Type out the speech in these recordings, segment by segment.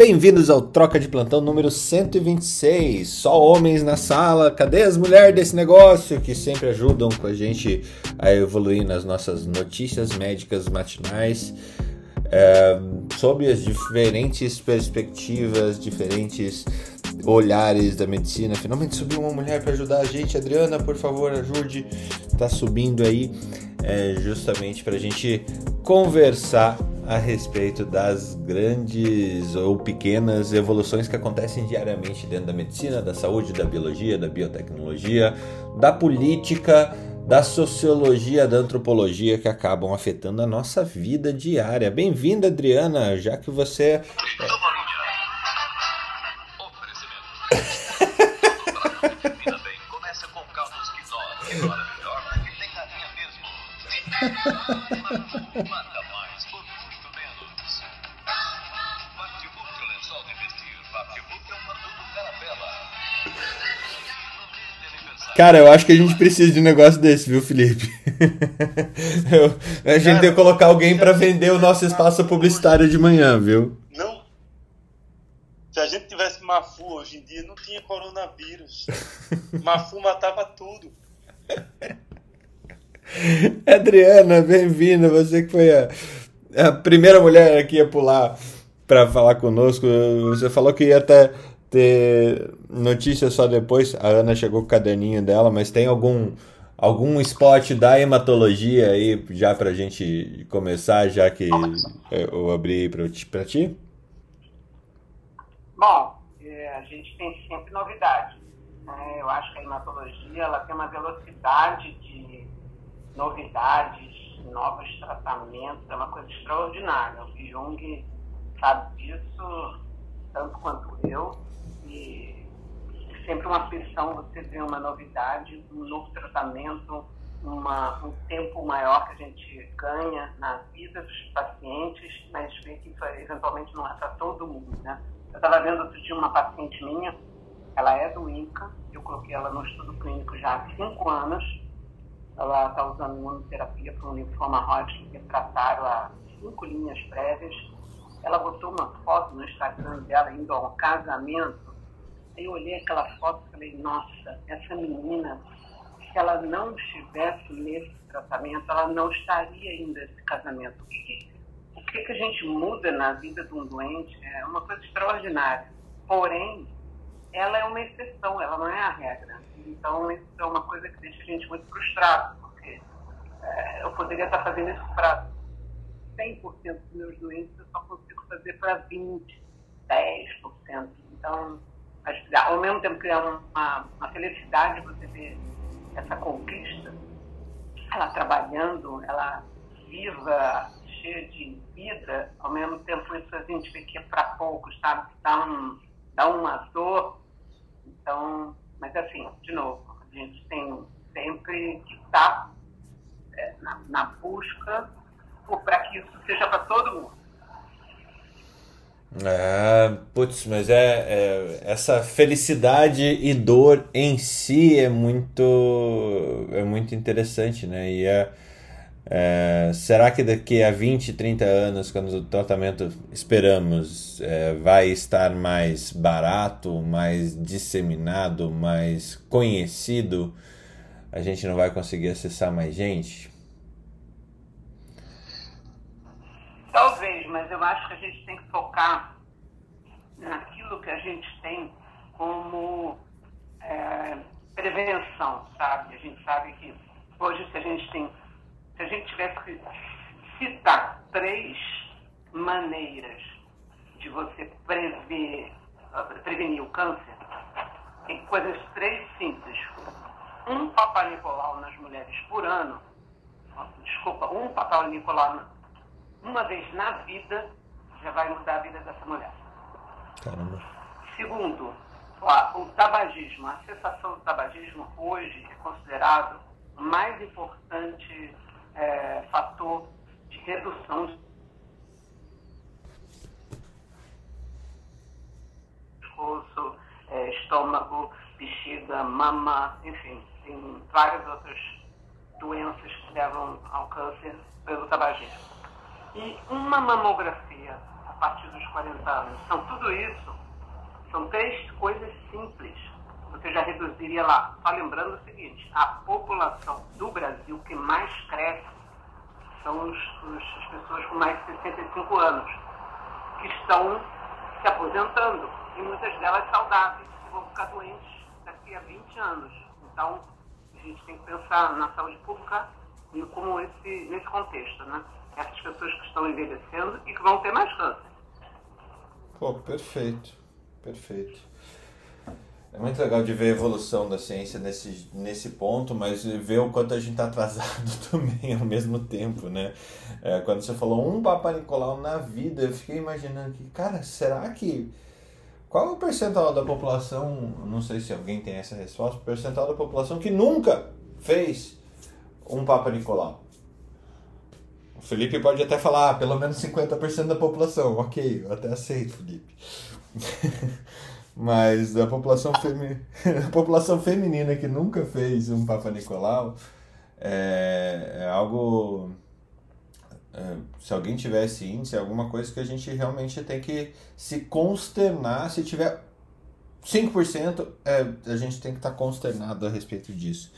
Bem-vindos ao Troca de Plantão número 126. Só homens na sala. Cadê as mulheres desse negócio que sempre ajudam com a gente a evoluir nas nossas notícias médicas matinais? É, sobre as diferentes perspectivas, diferentes olhares da medicina. Finalmente subiu uma mulher para ajudar a gente. Adriana, por favor, ajude. Tá subindo aí, é, justamente para a gente conversar a respeito das grandes ou pequenas evoluções que acontecem diariamente dentro da medicina, da saúde, da biologia, da biotecnologia, da política, da sociologia, da antropologia que acabam afetando a nossa vida diária. Bem-vinda, Adriana, já que você. Começa Cara, eu acho que a gente precisa de um negócio desse, viu, Felipe? Eu- a gente Cara, tem que colocar alguém para vender o nosso espaço publicitário de manhã, viu? Não. Se a gente tivesse Mafu hoje em dia, não tinha coronavírus. Mafu matava tudo. Adriana, bem-vinda. Você que foi a, a primeira mulher aqui a pular para falar conosco. Você falou que ia ter, ter notícia só depois. A Ana chegou com o caderninho dela, mas tem algum algum spot da hematologia aí já pra gente começar, já que eu abri para ti? ti? Bom, é, a gente tem sempre novidades. né? Eu acho que a hematologia ela tem uma velocidade de novidades, novos tratamentos, é uma coisa extraordinária. O Jung sabe disso tanto quanto eu. É sempre uma aflição você ver uma novidade, um novo tratamento, uma, um tempo maior que a gente ganha na vida dos pacientes, mas ver que isso eventualmente não é para todo mundo, né? Eu estava vendo outro dia uma paciente minha, ela é do INCA, eu coloquei ela no estudo clínico já há cinco anos. Ela está usando imunoterapia para um linfoma Hodgkin que trataram há cinco linhas prévias. Ela botou uma foto no Instagram dela indo a um casamento. Eu olhei aquela foto e falei, nossa, essa menina, se ela não estivesse nesse tratamento, ela não estaria ainda nesse casamento. O que, que, a gente muda na vida de um doente é uma coisa extraordinária. Porém, ela é uma exceção, ela não é a regra. Então, isso é uma coisa que deixa a gente muito frustrado, porque eh, eu poderia estar fazendo isso para 100% dos meus doentes, eu só consigo fazer para 20%, 10%. Então, acho que ao mesmo tempo que é uma, uma felicidade você ver essa conquista, ela trabalhando, ela viva, cheia de vida, ao mesmo tempo isso a gente vê que é para poucos, sabe? Dá, um, dá uma dor. Então, mas assim, de novo, a gente tem sempre que estar é, na, na busca para que isso seja para todo mundo. Ah, putz, mas é, é- essa felicidade e dor em si é muito é muito interessante, né? E é, é, será que daqui a 20, 30 anos, quando o tratamento esperamos é, vai estar mais barato, mais disseminado, mais conhecido, a gente não vai conseguir acessar mais gente? Talvez, mas eu acho que a gente tem que focar naquilo que a gente tem como é, prevenção, sabe? A gente sabe que hoje se a gente tem, se a gente tivesse que citar três maneiras de você prever, prevenir o câncer, tem coisas três simples. Um Papa Nicolau nas mulheres por ano, desculpa, um Papa Nicolau uma vez na vida já vai mudar a vida dessa mulher. Caramba. Segundo, a- o tabagismo, a cessação do tabagismo hoje é considerado o mais importante eh, fator de redução de pescoço, eh, estômago, bexiga, mama, enfim, tem várias outras doenças que levam ao câncer pelo tabagismo. E uma mamografia a partir dos 40 anos. Então, tudo isso são três coisas simples. Você já reduziria lá. Só lembrando o seguinte: a população do Brasil que mais cresce são os, os, as pessoas com mais de 65 anos, que estão se aposentando, e muitas delas saudáveis, que vão ficar doentes daqui a 20 anos. Então, a gente tem que pensar na saúde pública e como esse, nesse contexto, né? Essas pessoas que estão envelhecendo e que vão ter mais câncer. Pô, perfeito, perfeito. É muito legal de ver a evolução da ciência nesse, nesse ponto, mas ver o quanto a gente está atrasado também ao mesmo tempo, né? É, quando você falou um Papa Nicolau na vida, eu fiquei imaginando que, cara, será que. Qual é o percentual da população, não sei se alguém tem essa resposta, percentual da população que nunca fez um Papa Nicolau? O Felipe pode até falar, ah, pelo menos 50% da população. Ok, eu até aceito, Felipe. Mas a população, femi... a população feminina que nunca fez um Papa Nicolau é, é algo. É, se alguém tivesse índice, é alguma coisa que a gente realmente tem que se consternar. Se tiver 5%, é, a gente tem que estar consternado a respeito disso.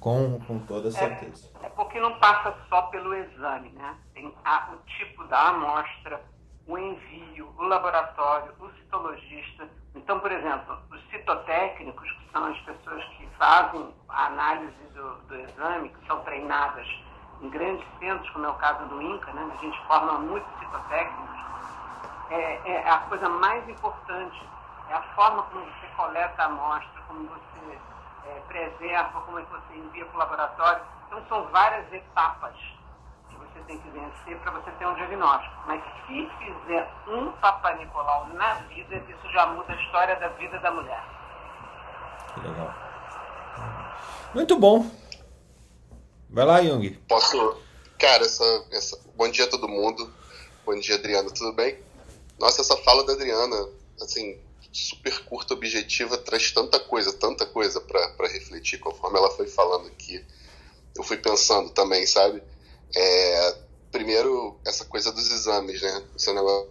Com, com toda certeza. É, é porque não passa só pelo exame, né? Tem a, o tipo da amostra, o envio, o laboratório, o citologista. Então, por exemplo, os citotécnicos, que são as pessoas que fazem a análise do, do exame, que são treinadas em grandes centros, como é o caso do INCA, né? a gente forma muitos citotécnicos, é, é a coisa mais importante, é a forma como você coleta a amostra, como você é, preserva, como é que você envia para o laboratório. Então, são várias etapas que você tem que vencer para você ter um diagnóstico. Mas se fizer um Papa Nicolau na vida, isso já muda a história da vida da mulher. Que legal. Muito bom. Vai lá, Jung. Posso. Cara, essa, essa... bom dia a todo mundo. Bom dia, Adriana. Tudo bem? Nossa, essa fala da Adriana, assim, super curta, objetiva, traz tanta coisa, tanta coisa para refletir conforme ela foi falando aqui. Eu fui pensando também, sabe? É, primeiro, essa coisa dos exames, né? Esse negócio.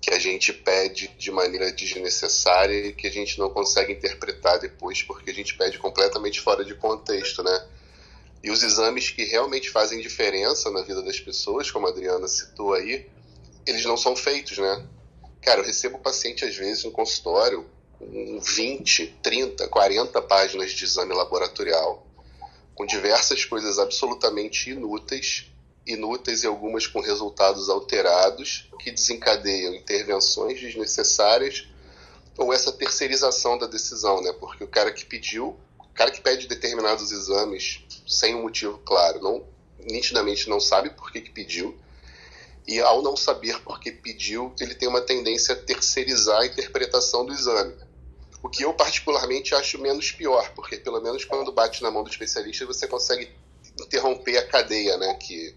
Que a gente pede de maneira desnecessária e que a gente não consegue interpretar depois porque a gente pede completamente fora de contexto, né? E os exames que realmente fazem diferença na vida das pessoas, como a Adriana citou aí, eles não são feitos, né? Cara, eu recebo paciente às vezes no consultório com 20, 30, 40 páginas de exame laboratorial, com diversas coisas absolutamente inúteis, inúteis e algumas com resultados alterados, que desencadeiam intervenções desnecessárias ou essa terceirização da decisão, né? Porque o cara que pediu, cara que pede determinados exames sem um motivo claro, não nitidamente não sabe por que, que pediu, e ao não saber por que pediu, ele tem uma tendência a terceirizar a interpretação do exame. O que eu particularmente acho menos pior, porque pelo menos quando bate na mão do especialista você consegue interromper a cadeia, né, que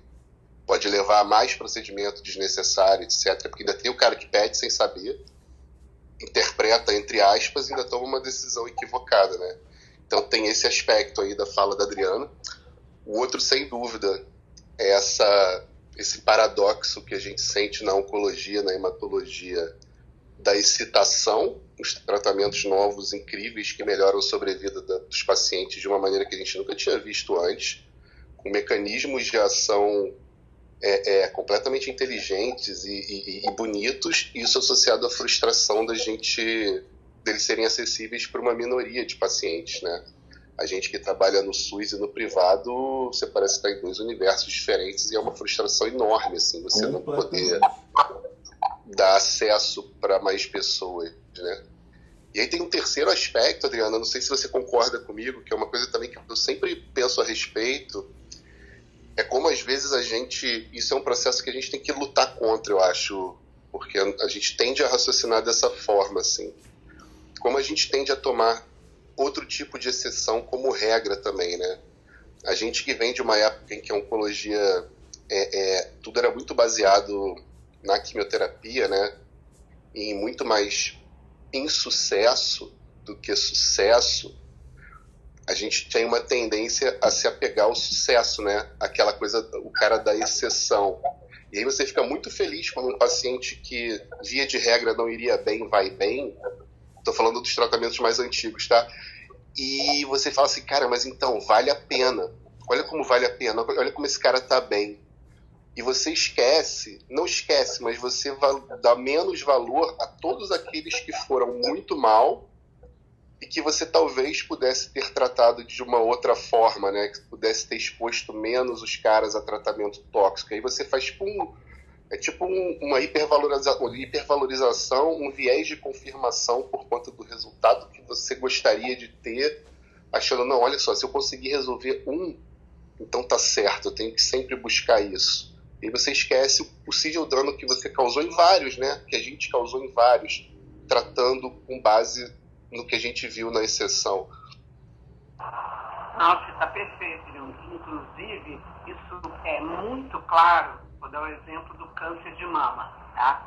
pode levar a mais procedimento desnecessário, etc. Porque ainda tem o cara que pede sem saber, interpreta entre aspas e ainda toma uma decisão equivocada, né? Então tem esse aspecto aí da fala da Adriana. O outro, sem dúvida, é essa, esse paradoxo que a gente sente na oncologia, na hematologia, da excitação, os tratamentos novos, incríveis, que melhoram a sobrevida da, dos pacientes de uma maneira que a gente nunca tinha visto antes, com mecanismos de ação é, é, completamente inteligentes e, e, e, bonitos, isso associado à frustração da gente deles serem acessíveis para uma minoria de pacientes, né? A gente que trabalha no SUS e no privado, você parece estar em dois universos diferentes e é uma frustração enorme, assim, você não poder dar acesso para mais pessoas, né? E aí tem um terceiro aspecto, Adriana, não sei se você concorda comigo, que é uma coisa também que eu sempre penso a respeito, é como às vezes a gente, isso é um processo que a gente tem que lutar contra, eu acho, porque a gente tende a raciocinar dessa forma, assim como a gente tende a tomar outro tipo de exceção como regra também, né? A gente que vem de uma época em que a oncologia é, é, tudo era muito baseado na quimioterapia, né? E muito mais insucesso do que sucesso. a gente tem uma tendência a se apegar ao sucesso, né? Aquela coisa, o cara da exceção. E aí você fica muito feliz quando um paciente que, via de regra, não iria bem, vai bem. Estou falando dos tratamentos mais antigos, tá? E você fala assim, cara, mas então, vale a pena. Olha como vale a pena, olha como esse cara tá bem. E você esquece, não esquece, mas você dá menos valor a todos aqueles que foram muito mal e que você talvez pudesse ter tratado de uma outra forma, né? Que pudesse ter exposto menos os caras a tratamento tóxico. Aí você faz tipo um, é tipo um, uma hipervalorização, hipervalorização, um viés de confirmação por conta do resultado que você gostaria de ter, achando, não, olha só, se eu conseguir resolver um, então tá certo, eu tenho que sempre buscar isso. E você esquece o possível dano que você causou em vários, né? Que a gente causou em vários, tratando com base no que a gente viu na exceção. Nossa, está perfeito, Inclusive, isso é muito claro, vou dar o um exemplo do câncer de mama, tá?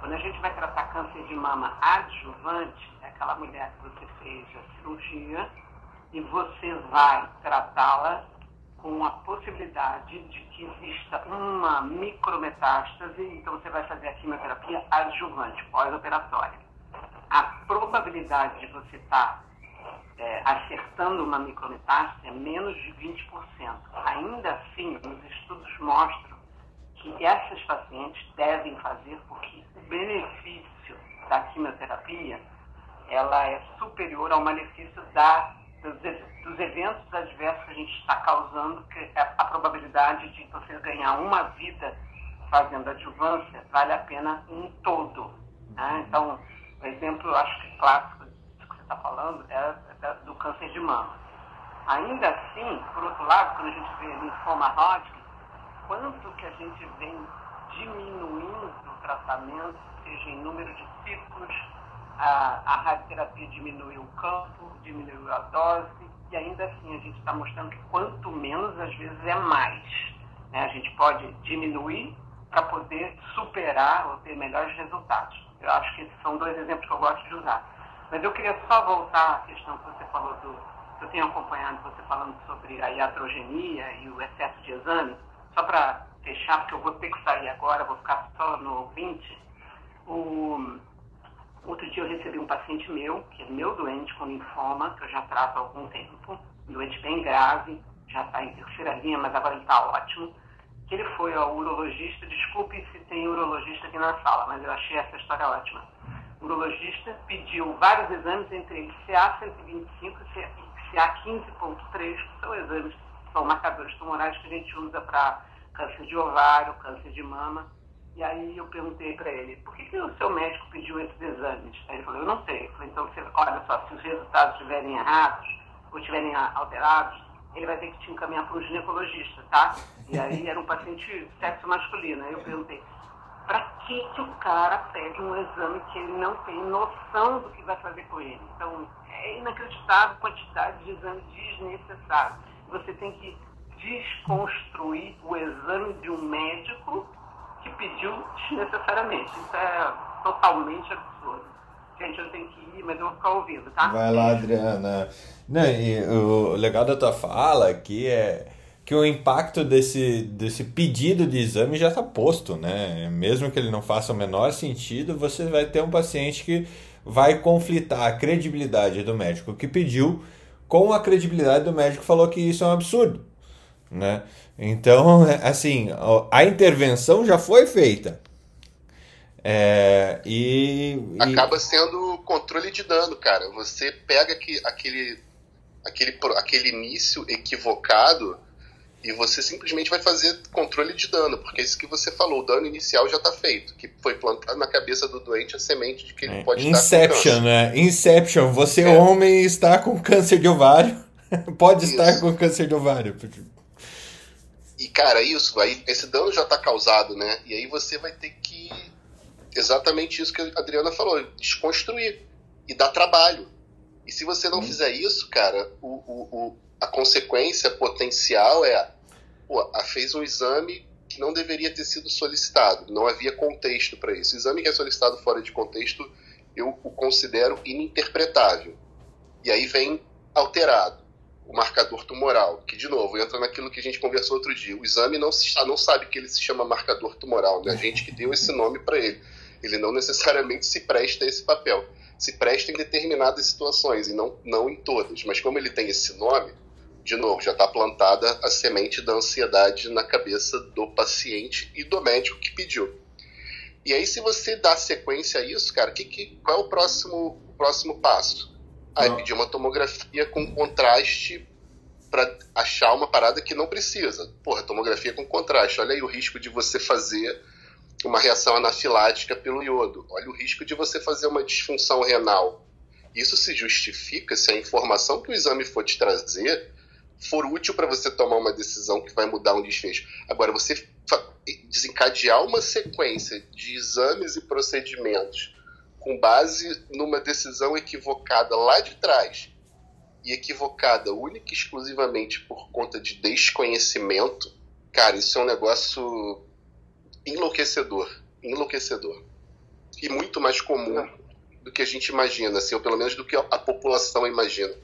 Quando a gente vai tratar câncer de mama adjuvante, é aquela mulher que você fez a cirurgia e você vai tratá-la com a possibilidade de que exista uma micrometástase, então você vai fazer a quimioterapia adjuvante, pós-operatória a probabilidade de você estar tá, é, acertando uma micrometástase é menos de 20%. Ainda assim, os estudos mostram que essas pacientes devem fazer porque o benefício da quimioterapia ela é superior ao malefício da, dos, dos eventos adversos que a gente está causando, que é a probabilidade de você ganhar uma vida fazendo adjuvância vale a pena em todo. Né? Então, o exemplo, acho que clássico do que você está falando é, é do câncer de mama. Ainda assim, por outro lado, quando a gente vê linfoma Hodgkin, quanto que a gente vem diminuindo o tratamento, seja em número de ciclos, a, a radioterapia diminuiu o campo, diminuiu a dose, e ainda assim a gente está mostrando que quanto menos, às vezes, é mais. Né? A gente pode diminuir para poder superar ou ter melhores resultados. Eu acho que esses são dois exemplos que eu gosto de usar. Mas eu queria só voltar à questão que você falou do. Eu tenho acompanhado você falando sobre a iatrogenia e o excesso de exame. Só para fechar, porque eu vou ter que sair agora, vou ficar só no 20. O, outro dia eu recebi um paciente meu, que é meu doente com linfoma, que eu já trato há algum tempo, doente bem grave, já está em terceira linha, mas agora ele está ótimo que ele foi ao urologista, desculpe se tem urologista aqui na sala, mas eu achei essa história ótima. O urologista pediu vários exames, entre eles CA125 e CA15.3, que são exames, são marcadores tumorais que a gente usa para câncer de ovário, câncer de mama. E aí eu perguntei para ele, por que, que o seu médico pediu esses exames? Aí ele falou, eu não sei. Eu falei, então, você, olha só, se os resultados estiverem errados ou estiverem alterados, ele vai ter que te encaminhar para um ginecologista, tá? E aí era um paciente sexo masculino. Aí eu perguntei, para que, que o cara pede um exame que ele não tem noção do que vai fazer com ele? Então, é inacreditável a quantidade de exames desnecessários. Você tem que desconstruir o exame de um médico que pediu desnecessariamente. Isso é totalmente absurdo. Gente, eu tenho que ir, mas eu vou ficar ouvindo, tá? Vai lá, Adriana. Não, e o legal da tua fala aqui é que o impacto desse, desse pedido de exame já está posto, né? Mesmo que ele não faça o menor sentido, você vai ter um paciente que vai conflitar a credibilidade do médico que pediu com a credibilidade do médico falou que isso é um absurdo, né? Então, assim, a intervenção já foi feita. É, e, e, Acaba sendo controle de dano, cara. Você pega que, aquele, aquele, aquele início equivocado e você simplesmente vai fazer controle de dano, porque é isso que você falou, o dano inicial já está feito, que foi plantado na cabeça do doente a semente de que ele é, pode Inception, né? Inception, você é. homem está com câncer de ovário, pode isso. estar com câncer de ovário. E cara, isso, aí esse dano já está causado, né? E aí você vai ter que exatamente isso que a Adriana falou, desconstruir e dar trabalho. E se você não hum. fizer isso, cara, o, o, o, a consequência potencial é, pô, fez um exame que não deveria ter sido solicitado, não havia contexto para isso. O exame que é solicitado fora de contexto, eu o considero ininterpretável. E aí vem alterado. o marcador tumoral, que de novo entra naquilo que a gente conversou outro dia. O exame não, se, não sabe que ele se chama marcador tumoral, né? a gente que deu esse nome para ele. Ele não necessariamente se presta a esse papel. Se presta em determinadas situações e não, não em todas. Mas como ele tem esse nome, de novo, já está plantada a semente da ansiedade na cabeça do paciente e do médico que pediu. E aí, se você dá sequência a isso, cara, que, que, qual é o próximo, o próximo passo? Aí Não. pedir uma tomografia com contraste para achar uma parada que não precisa. Porra, tomografia com contraste. Olha aí o risco de você fazer uma reação anafilática pelo iodo. Olha o risco de você fazer uma disfunção renal. Isso se justifica se a informação que o exame for te trazer for útil para você tomar uma decisão que vai mudar um desfecho. Agora, você desencadear uma sequência de exames e procedimentos com base numa decisão equivocada lá de trás e equivocada única e exclusivamente por conta de desconhecimento, cara, isso é um negócio enlouquecedor, enlouquecedor. E muito mais comum do que a gente imagina, assim, ou pelo menos do que a população imagina.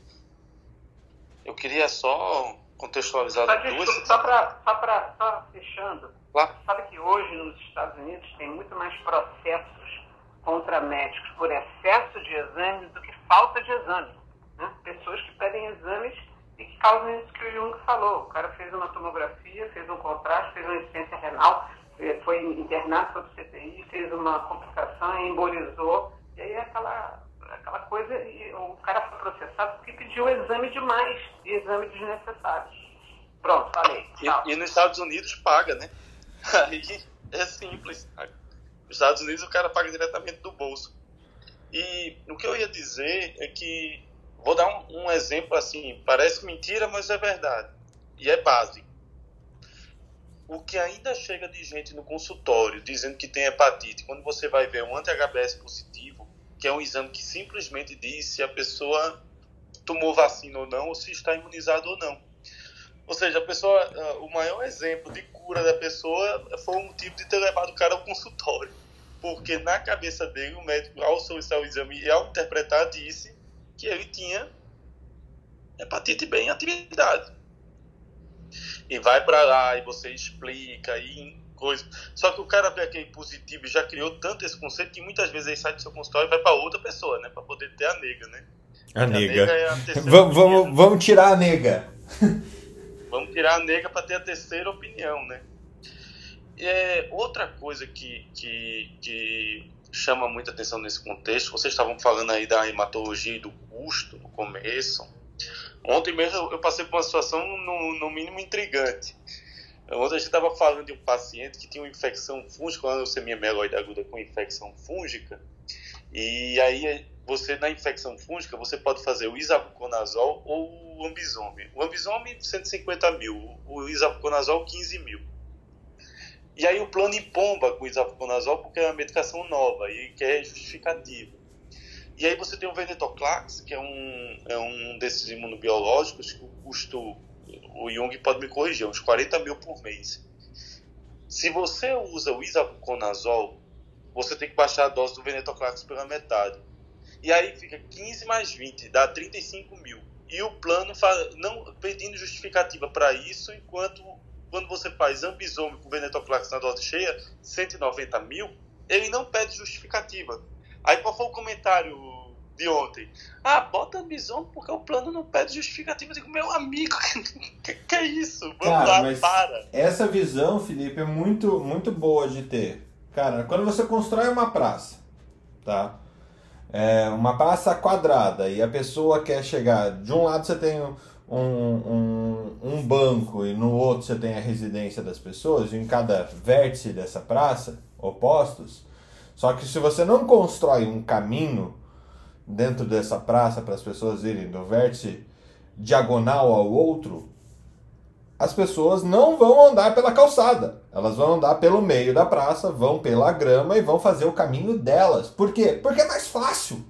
Eu queria só contextualizar Só, duas. desculpa, só para só pra, só fechando, Claro. sabe que hoje nos Estados Unidos tem muito mais processos contra médicos por excesso de exames do que falta de exames. Né? Pessoas que pedem exames e que causam isso que o Jung falou. O cara fez uma tomografia, fez um contraste, fez uma insuficiência renal, eh, foi internado para o CTI, fez uma complicação, embolizou. E aí é aquela, aquela coisa, e o cara foi processado porque pediu exame demais e exame desnecessário. Pronto, falei. E, e nos Estados Unidos paga, né? Aí é simples. Nos Estados Unidos o cara paga diretamente do bolso. E o que eu ia dizer é que, vou dar um, um exemplo assim, parece mentira, mas é verdade. E é básico. O que ainda chega de gente no consultório dizendo que tem hepatite, quando você vai ver um anti-HBS positivo, que é um exame que simplesmente diz se a pessoa tomou vacina ou não, ou se está imunizado ou não. Ou seja, a pessoa, ah, o maior exemplo de cura da pessoa foi o motivo de ter levado o cara ao consultório. Porque na cabeça dele, o médico, ao solicitar o exame e ao interpretar, disse que ele tinha hepatite B em atividade. E vai pra lá e você explica e coisa. Só que o cara vê aquele positivo e já criou tanto esse conceito que muitas vezes ele sai do seu consultório e vai pra outra pessoa, né? Pra poder ter a nega, né? A nega. é Vamos, vamos, vamos tirar a nega. Vamos tirar a nega para ter a terceira opinião, né? É, outra coisa que, que, que chama muita atenção nesse contexto, vocês estavam falando aí da hematologia e do custo no começo. Ontem mesmo eu passei por uma situação no, no mínimo intrigante. Ontem a gente estava falando de um paciente que tinha uma infecção fúngica, uma leucemia mieloide aguda com infecção fúngica, e aí você na infecção fúngica você pode fazer o isavuconazol ou o ambisome. O ambisome 150 mil, o isavuconazol 15 mil. E aí o plano empomba com o isavuconazol porque é uma medicação nova e que é justificativa. E aí você tem o venetoclax, que é um, é um desses imunobiológicos que o custo, o Jung pode me corrigir, uns 40 mil por mês. Se você usa o isavuconazol, você tem que baixar a dose do venetoclax pela metade. E aí fica 15 mais 20, dá 35 mil. E o plano fa- não pedindo justificativa para isso, enquanto quando você faz ambisome com venetoclax na dose cheia, 190 mil, ele não pede justificativa. Aí qual foi o comentário de ontem? Ah, bota ambisome porque o plano não pede justificativa. Eu digo, meu amigo, que, que é isso? Vamos Cara, lá, para. Essa visão, Felipe, é muito, muito boa de ter. Cara, quando você constrói uma praça, tá? É uma praça quadrada e a pessoa quer chegar. De um lado você tem um, um, um banco e no outro você tem a residência das pessoas, e em cada vértice dessa praça, opostos. Só que se você não constrói um caminho dentro dessa praça para as pessoas irem do vértice diagonal ao outro, as pessoas não vão andar pela calçada. Elas vão andar pelo meio da praça, vão pela grama e vão fazer o caminho delas. Por quê? Porque é mais fácil.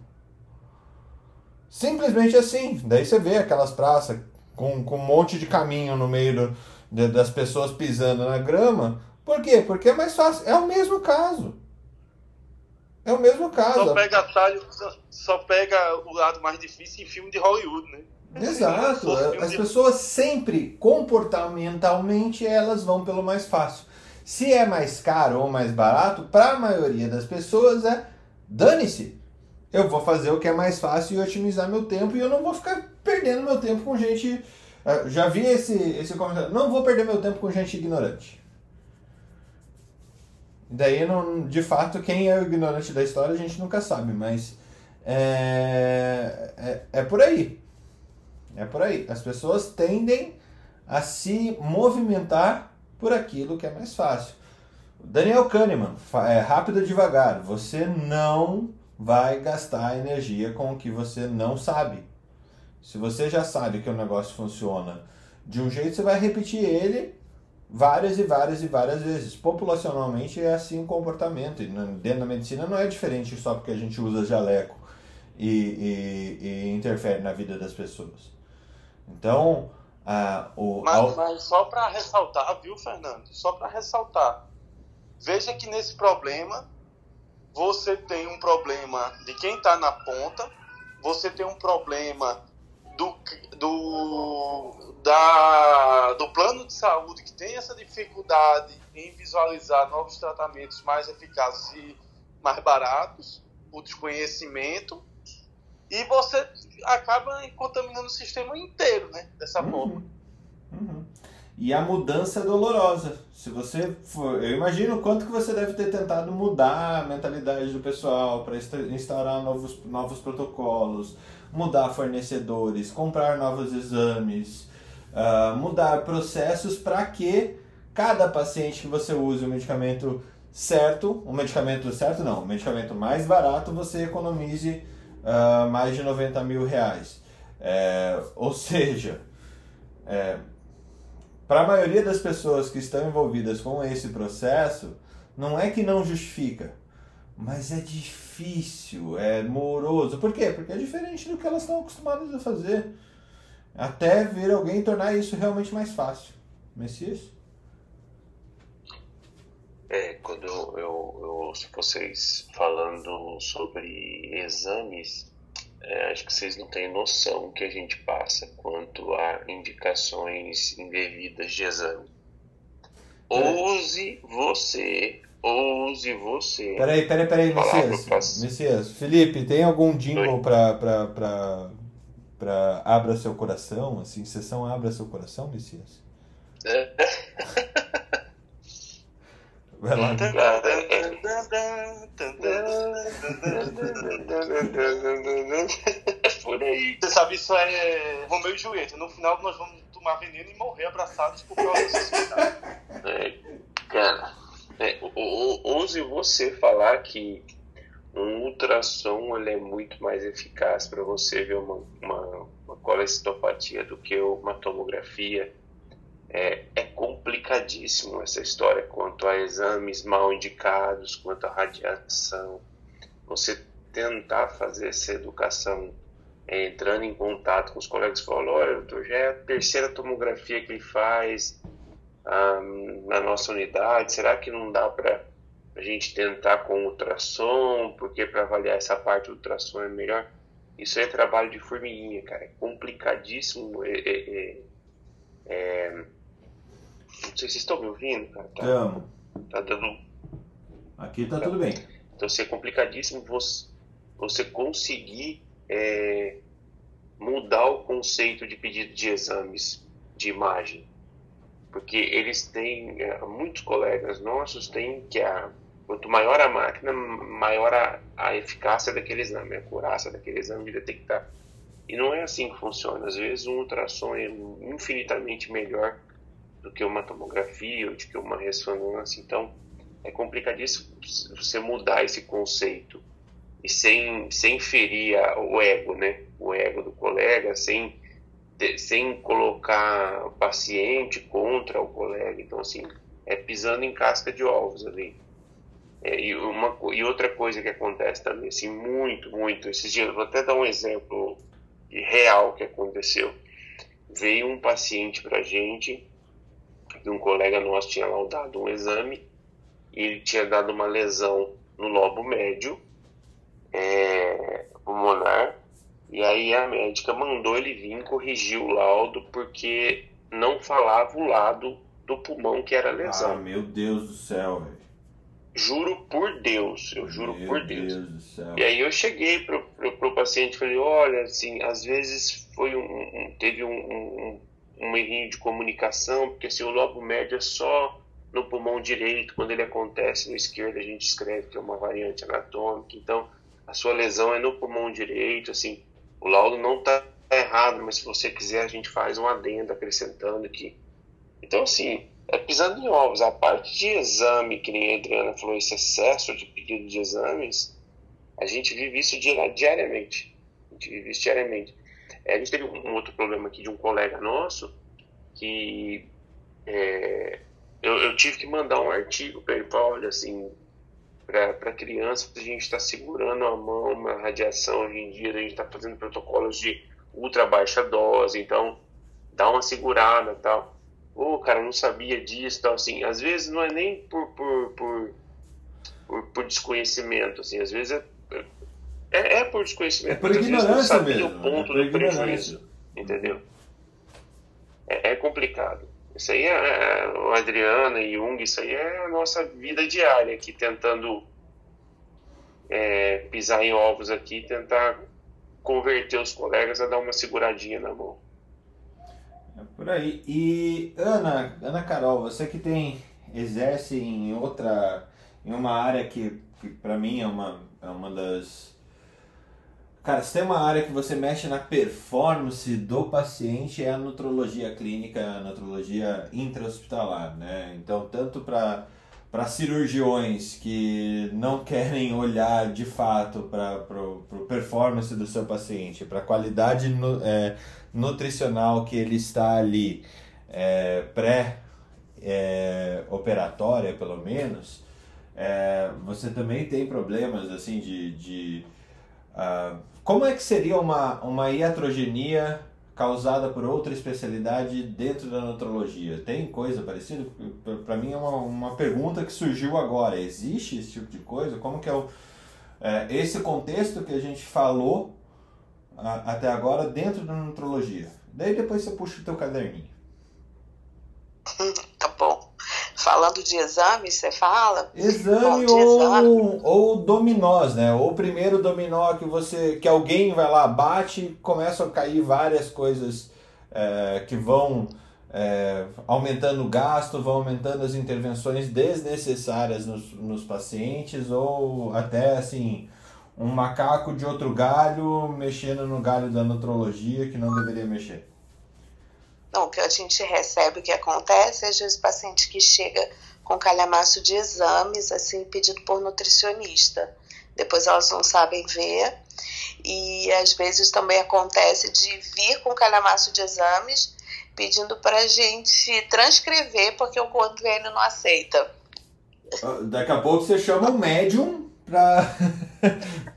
Simplesmente assim. Daí você vê aquelas praças com, com um monte de caminho no meio do- de- das pessoas pisando na grama. Por quê? Porque é mais fácil. É o mesmo caso. É o mesmo caso. Só pega atalho, só, pega o lado mais difícil em filme de Hollywood, né? Exato. Se fosse As um- pessoas sempre, comportamentalmente, elas vão pelo mais fácil. Se é mais caro ou mais barato, para a maioria das pessoas é dane-se. Eu vou fazer o que é mais fácil e otimizar meu tempo e eu não vou ficar perdendo meu tempo com gente. eh, Já vi esse, esse comentário. Não vou perder meu tempo com gente ignorante. Daí, não, de fato, quem é o ignorante da história a gente nunca sabe, mas é, é, é por aí. É por aí. As pessoas tendem a se movimentar por aquilo que é mais fácil. Daniel Kahneman, é rápido e devagar. Você não vai gastar energia com o que você não sabe. Se você já sabe que o negócio funciona de um jeito, você vai repetir ele várias e várias e várias vezes. Populacionalmente é assim o comportamento. E dentro da medicina não é diferente só porque a gente usa jaleco e, e- e interfere na vida das pessoas. Então, a, o, Mas, ao- mas só para ressaltar, viu, Fernando? Só para ressaltar. Veja que nesse problema você tem um problema de quem está na ponta, você tem um problema do, do, da, do plano de saúde que tem essa dificuldade em visualizar novos tratamentos mais eficazes e mais baratos, o desconhecimento, e você acaba contaminando o sistema inteiro, né? Dessa forma. Uhum. Uhum. E a mudança é dolorosa. Se você for, eu imagino o quanto que você deve ter tentado mudar a mentalidade do pessoal para instaurar novos, novos protocolos, mudar fornecedores, comprar novos exames, ah, mudar processos para que cada paciente que você use o medicamento certo, o medicamento certo não, o medicamento mais barato você economize ah, mais de 90 mil reais. É, ou seja, é, para a maioria das pessoas que estão envolvidas com esse processo, não é que não justifica, mas é difícil, é moroso. Por quê? Porque é diferente do que elas estão acostumadas a fazer. Até ver alguém tornar isso realmente mais fácil. Messias? É, quando eu, eu ouço vocês falando sobre exames, é, acho que vocês não têm noção que a gente passa quanto a indicações indevidas de exame. Ouse você, ouse você. Peraí, peraí, peraí, Messias. Messias. Felipe, tem algum jingle pra, pra, pra, pra Abra Seu Coração? Assim, sessão Abra Seu Coração, Messias? É, Vai lá. Por aí. Você sabe, isso é Romeu e Julieta. No final, nós vamos tomar veneno e morrer abraçados por causa dessa sociedade. É, cara, é, ouse você falar que um ultrassom ele é muito mais eficaz para você ver uma, uma, uma colesteropatia do que uma tomografia. É, é complicadíssimo essa história quanto a exames mal indicados, quanto a radiação. Você tentar fazer essa educação é, entrando em contato com os colegas e olha, doutor, já é a terceira tomografia que ele faz, ah, na nossa unidade? Será que não dá para a gente tentar com ultrassom? Porque para avaliar essa parte do ultrassom é melhor. Isso é trabalho de formiguinha, cara. É complicadíssimo. É, é, é- é- Não sei se vocês estão me ouvindo, cara. Tá, Tamo. tá dando. Aqui tá tudo bem. Então, assim, é complicadíssimo você, você conseguir é, mudar o conceito de pedido de exames de imagem porque eles têm, eh, muitos colegas nossos têm que a, quanto maior a máquina, maior a, a eficácia daquele exame, a curaça daquele exame de detectar. E não é assim que funciona. Às vezes um ultrassom é infinitamente melhor do que uma tomografia ou do que uma ressonância. Então, é complicadíssimo você mudar esse conceito e sem, sem ferir o ego, né? O ego do colega, sem sem colocar o paciente contra o colega. Então, assim, é pisando em casca de ovos ali. É, e, uma, e outra coisa que acontece também, assim, muito, muito, esses dias, vou até dar um exemplo real que aconteceu. Veio um paciente pra gente, um colega nosso tinha laudado um exame, e ele tinha dado uma lesão no lobo médio, é, pulmonar, E aí a médica mandou ele vir corrigir o laudo porque não falava o lado do pulmão que era lesão. Ah, meu Deus do céu, velho. Juro por Deus, eu juro Meu por Deus. do céu. E aí eu cheguei pro, pro, pro paciente e falei, olha, assim, às vezes foi um, um- teve um, um, um errinho de comunicação, porque assim, o lobo médio é só no pulmão direito, quando ele acontece no esquerdo a gente escreve que é uma variante anatômica, então a sua lesão é no pulmão direito, assim, o laudo não está errado, mas se você quiser a gente faz um adendo acrescentando aqui. Então assim, é pisando em ovos, a parte de exame, que nem a Adriana falou, esse excesso de pedido de exames, a gente vive isso diari- diariamente. A gente vive isso diariamente. É, a gente teve um outro problema aqui de um colega nosso que é, eu, eu tive que mandar um artigo para ele falar, olha, assim, para criança, a gente está segurando a mão na radiação hoje em dia, a gente está fazendo protocolos de ultra baixa dose, então dá uma segurada e tal. Ô, cara, eu não sabia disso, tal, assim, às vezes não é nem por, por, por, por, por desconhecimento, assim, às vezes é, é, é por desconhecimento, É por vezes não ignorância sabia mesmo, o ponto é por do ignorância. prejuízo, entendeu? É, é complicado. Isso aí é, o Adriana e Jung, isso aí é a nossa vida diária aqui, tentando é, pisar em ovos aqui, tentar converter os colegas a dar uma seguradinha na mão. É por aí. E Ana, Ana Carol, você que tem exerce em outra, em uma área que, que para mim é uma, é uma das Cara, se tem uma área que você mexe na performance do paciente é a nutrologia clínica, a nutrologia intra-hospitalar, né? Então, tanto para para cirurgiões que não querem olhar de fato para o performance do seu paciente, para a qualidade nu, é, nutricional que ele está ali é, pré-operatória, pelo menos, é, você também tem problemas assim de, de ah, como é que seria uma, uma iatrogenia causada por outra especialidade dentro da nutrologia? Tem coisa parecida? Para mim é uma, uma pergunta que surgiu agora. Existe esse tipo de coisa? Como que é, o, é esse contexto que a gente falou a, até agora dentro da nutrologia? Daí depois você puxa o teu caderninho. Falando de exames, você fala? Exame Bom, ou, exame. ou dominós, né? Ou o primeiro dominó que você que alguém vai lá, bate, começam a cair várias coisas é, que vão é, aumentando o gasto, vão aumentando as intervenções desnecessárias nos, nos pacientes, ou até assim, um macaco de outro galho mexendo no galho da nutrologia que não deveria mexer. Não, o que a gente recebe, o que acontece, às vezes o paciente que chega com calhamaço de exames, assim, pedido por nutricionista. Depois elas não sabem ver. E às vezes também acontece de vir com calhamaço de exames pedindo para a gente transcrever porque o convênio não aceita. Daqui a pouco você chama um médium pra,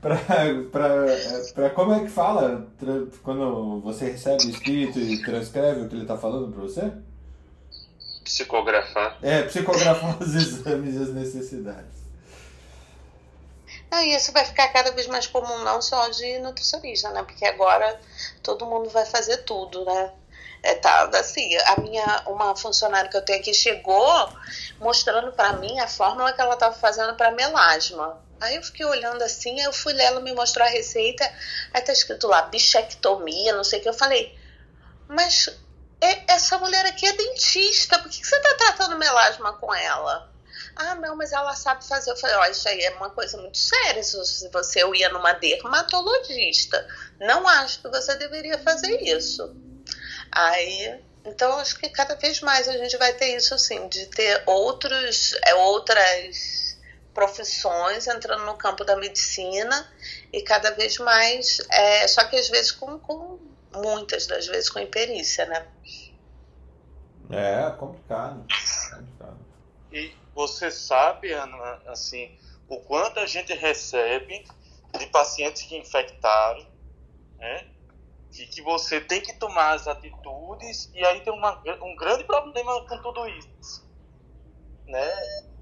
pra, pra, pra. Como é que fala? Quando você recebe o espírito e transcreve o que ele tá falando pra você? Psicografar. É, psicografar os exames e as necessidades. Não, e isso vai ficar cada vez mais comum, não só de nutricionista, né? Porque agora todo mundo vai fazer tudo, né? É, tá, assim, a minha, uma funcionária que eu tenho aqui chegou mostrando pra mim a fórmula que ela tava fazendo pra melasma. Aí eu fiquei olhando assim, aí eu fui ler, ela me mostrou a receita, aí tá escrito lá, bichectomia, não sei o que. Eu falei, mas essa mulher aqui é dentista, por que, você tá tratando melasma com ela? Ah, não, mas ela sabe fazer. Eu falei, ó, isso aí é uma coisa muito séria. Se você eu ia numa dermatologista, não acho que você deveria fazer isso. Aí, então acho que cada vez mais a gente vai ter isso assim, de ter outros, é, outras profissões entrando no campo da medicina e cada vez mais, é, só que às vezes com, com muitas das vezes com imperícia, né? É, complicado. complicado. E você sabe, Ana, assim, o quanto a gente recebe de pacientes que infectaram, né? E que você tem que tomar as atitudes, e aí tem uma, um grande problema com tudo isso, né?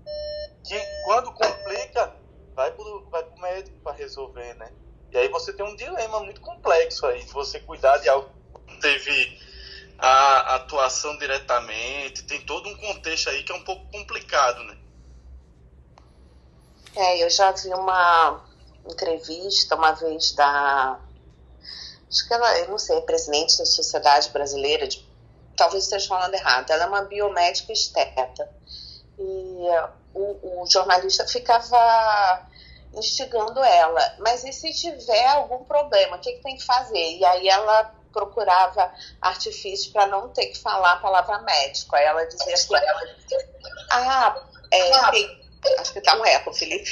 Que quando complica, vai pro, vai pro médico para resolver, né? E aí você tem um dilema muito complexo aí, de você cuidar de algo que teve a atuação diretamente, tem todo um contexto aí que é um pouco complicado, né? É, eu já vi uma entrevista uma vez da. Acho que ela, eu não sei, é presidente da Sociedade Brasileira de. Talvez esteja falando errado. Ela é uma biomédica esteta. E o, o jornalista ficava instigando ela. Mas e se tiver algum problema, o que, que tem que fazer? E aí ela procurava artifícios para não ter que falar a palavra médico. Aí ela dizia assim, ela dizia, ah, é, tem, acho que tá um eco, Felipe.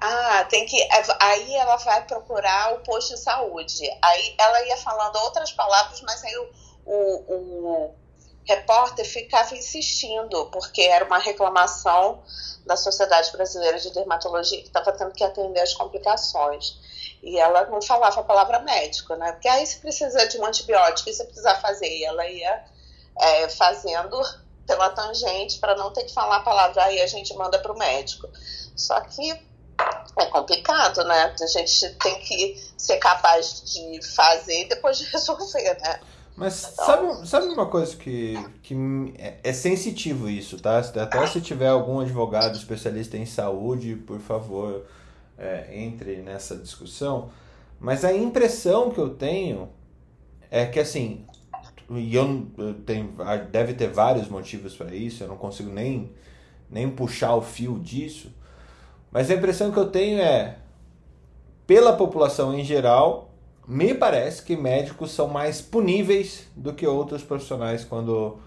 Ah, tem que. Aí ela vai procurar o posto de saúde. Aí ela ia falando outras palavras, mas aí o, o, o repórter ficava insistindo, porque era uma reclamação da Sociedade Brasileira de Dermatologia que estava tendo que atender as complicações. E ela não falava a palavra médico, né? Porque aí se precisa de um antibiótico, e você precisa fazer. E ela ia é, fazendo pela tangente para não ter que falar a palavra, aí a gente manda para o médico. Só que é complicado, né? A gente tem que ser capaz de fazer e depois de resolver, né? Mas então... sabe, sabe uma coisa que, que é, é sensitivo isso, tá? Até se tiver algum advogado especialista em saúde, por favor, é, entre nessa discussão. Mas a impressão que eu tenho é que assim, e eu, eu tenho, deve ter vários motivos para isso, eu não consigo nem, nem puxar o fio disso, mas a impressão que eu tenho é, pela população em geral, me parece que médicos são mais puníveis do que outros profissionais quando,